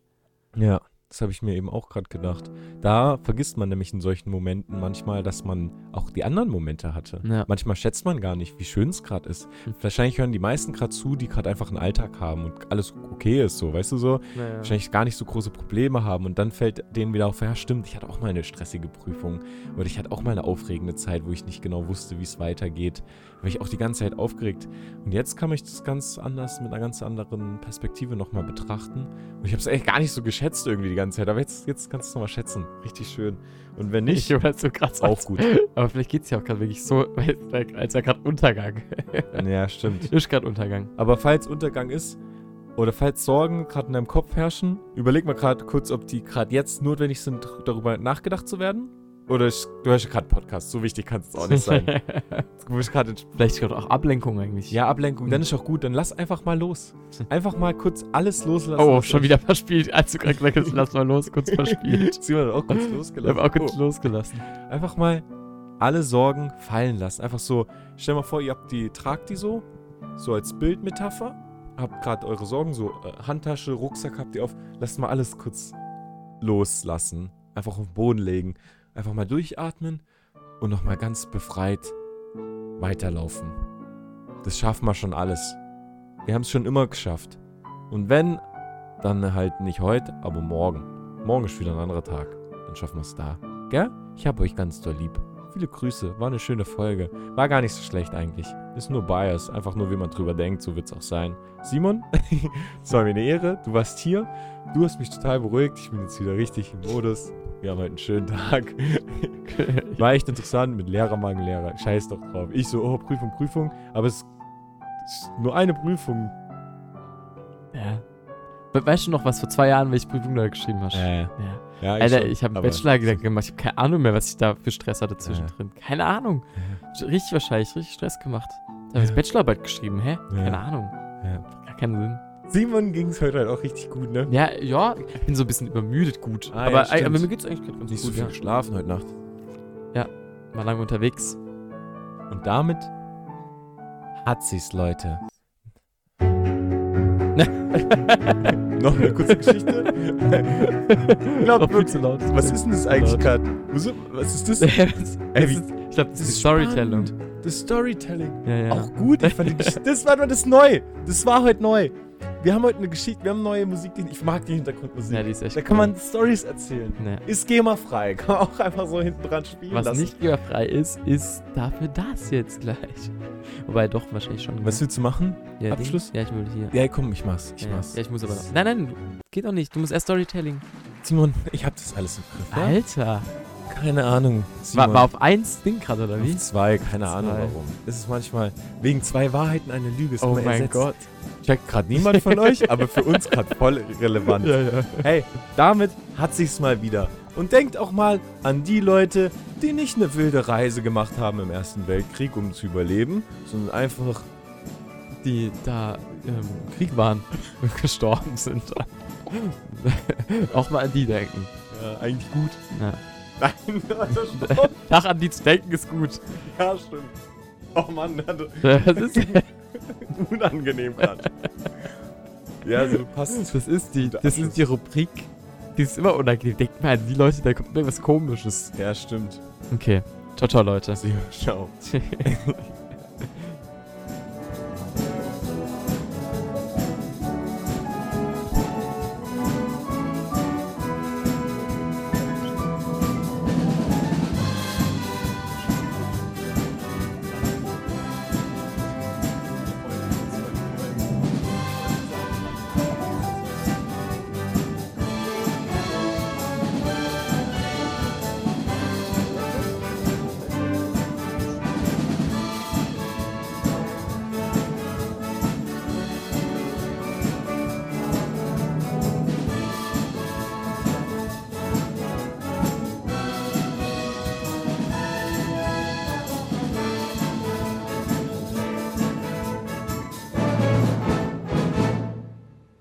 ja, das habe ich mir eben auch gerade gedacht. Da vergisst man nämlich in solchen Momenten manchmal, dass man auch die anderen Momente hatte. Ja. Manchmal schätzt man gar nicht, wie schön es gerade ist. Hm. Wahrscheinlich hören die meisten gerade zu, die gerade einfach einen Alltag haben und alles okay ist, so, weißt du so? Naja. wahrscheinlich gar nicht so große Probleme haben und dann fällt denen wieder auf, ja stimmt, ich hatte auch mal eine stressige Prüfung oder ich hatte auch mal eine aufregende Zeit, wo ich nicht genau wusste, wie es weitergeht. War ich auch die ganze Zeit aufgeregt und jetzt kann ich das ganz anders, mit einer ganz anderen Perspektive nochmal betrachten und ich habe es echt gar nicht so geschätzt irgendwie die ganze Zeit, aber jetzt, jetzt kannst du es nochmal schätzen. Richtig schön. Und wenn nicht, Ich so krass auch gut. Aber vielleicht geht es ja auch gerade wirklich so, als wäre gerade Untergang. *laughs* Ja, stimmt. *laughs* ist gerade Untergang. Aber falls Untergang ist oder falls Sorgen gerade in deinem Kopf herrschen, überleg mal gerade kurz, ob die gerade jetzt notwendig sind, darüber nachgedacht zu werden. Oder ich, du hörst ja gerade Podcast, so wichtig kann es auch nicht sein. *laughs* Du bist gerade in vielleicht gerade auch Ablenkung eigentlich. ja, Ablenkung, dann ist auch gut, dann lass einfach mal los. *laughs* Einfach mal kurz alles loslassen. Oh, schon wieder verspielt. Als du gerade gesagt hast, lass mal los, kurz *laughs* verspielt. Simon hat auch kurz Ich losgelassen. habe auch kurz Oh. losgelassen. Einfach mal alle Sorgen fallen lassen. Einfach so, stell mal vor, ihr habt die, tragt die so, so als Bildmetapher. Habt gerade eure Sorgen, so äh, Handtasche, Rucksack habt ihr auf. Lasst mal alles kurz loslassen. Einfach auf den Boden legen. Einfach mal durchatmen und nochmal ganz befreit weiterlaufen. Das schaffen wir schon alles. Wir haben es schon immer geschafft. Und wenn, dann halt nicht heute, aber morgen. Morgen ist wieder ein anderer Tag. Dann schaffen wir es da. Gell? Ich hab euch ganz doll lieb. Viele Grüße. War eine schöne Folge. War gar nicht so schlecht eigentlich. Ist nur Bias. Einfach nur, wie man drüber denkt. So wird es auch sein. Simon, *laughs* es war mir eine Ehre. Du warst hier. Du hast mich total beruhigt. Ich bin jetzt wieder richtig im Modus. Wir haben heute einen schönen Tag. *laughs* War echt interessant mit Lehrer, Lehrer. Scheiß doch drauf. Ich so, oh, Prüfung, Prüfung. Aber es ist nur eine Prüfung. Ja. We weißt du noch, was vor zwei Jahren, welche Prüfung du da geschrieben hast? Äh, Ja. ja, Alter, schon, ich habe einen Bachelor gemacht. Ich habe keine Ahnung mehr, was ich da für Stress hatte zwischendrin. Keine Ahnung. Richtig wahrscheinlich, richtig Stress gemacht. Da habe ich. Bachelorarbeit geschrieben, hä? Keine Ahnung. Gar keinen Sinn. Simon ging es heute halt auch richtig gut, ne? Ja, ja, ich bin so ein bisschen übermüdet gut. Ah, ja, aber, stimmt. aber mir geht's eigentlich gerade ganz Nicht so gut, viel ja. geschlafen heute Nacht. War lange unterwegs. Und damit hat sie's, Leute. *laughs* Noch eine kurze Geschichte. *laughs* Viel wirklich, zu laut. Was ist denn das eigentlich gerade? Was ist das? *laughs* Das Ey, wie- ich glaube, das das ist Storytelling. spannend. Das Storytelling. Ja, ja. Auch gut. Ich fand das war nur das neu. Das war heute neu. Wir haben heute eine Geschichte, wir haben neue Musik. Ich mag die Hintergrundmusik. ja, die ist echt da kann cool. man Stories erzählen. Ja. Ist GEMA-frei. *laughs* Kann man auch einfach so hinten dran spielen Was lassen. nicht geberfrei ist, ist dafür das jetzt gleich. *laughs* Wobei doch, wahrscheinlich schon. Was willst du machen? ja, Abschluss? Ding? Ja, ich will hier. Ja, komm, ich mach's. Ich ja, mach's. ja, ich muss aber noch. Nein, nein, geht doch nicht. Du musst erst Storytelling. Simon, ich hab das alles im Griff. Alter. Keine Ahnung. Simon. War, war auf eins Ding gerade, oder wie? Auf zwei, keine Ahnung Zwei. warum. Es ist manchmal wegen zwei Wahrheiten eine Lüge. Oh mein ersetzt. Gott. Checkt gerade niemand von *laughs* euch, aber für uns gerade voll relevant. ja. Hey, damit hat sich's mal wieder. Und denkt auch mal an die Leute, die nicht eine wilde Reise gemacht haben im Ersten Weltkrieg, um zu überleben, sondern einfach Die da im Krieg waren *laughs* und gestorben sind. *laughs* Auch mal an die denken. ja, eigentlich gut. Ja. Nein, *laughs* das stimmt. Tag an die zu denken ist gut. ja, stimmt. Oh Mann, *laughs* das ist, *laughs* unangenehm gerade. Ja, so passt. das ist die, das ist die Rubrik. Die ist immer unangenehm. Denkt mal an die Leute, da kommt irgendwas komisches. Ja, stimmt. Okay. Ciao, ciao, Leute. Ciao.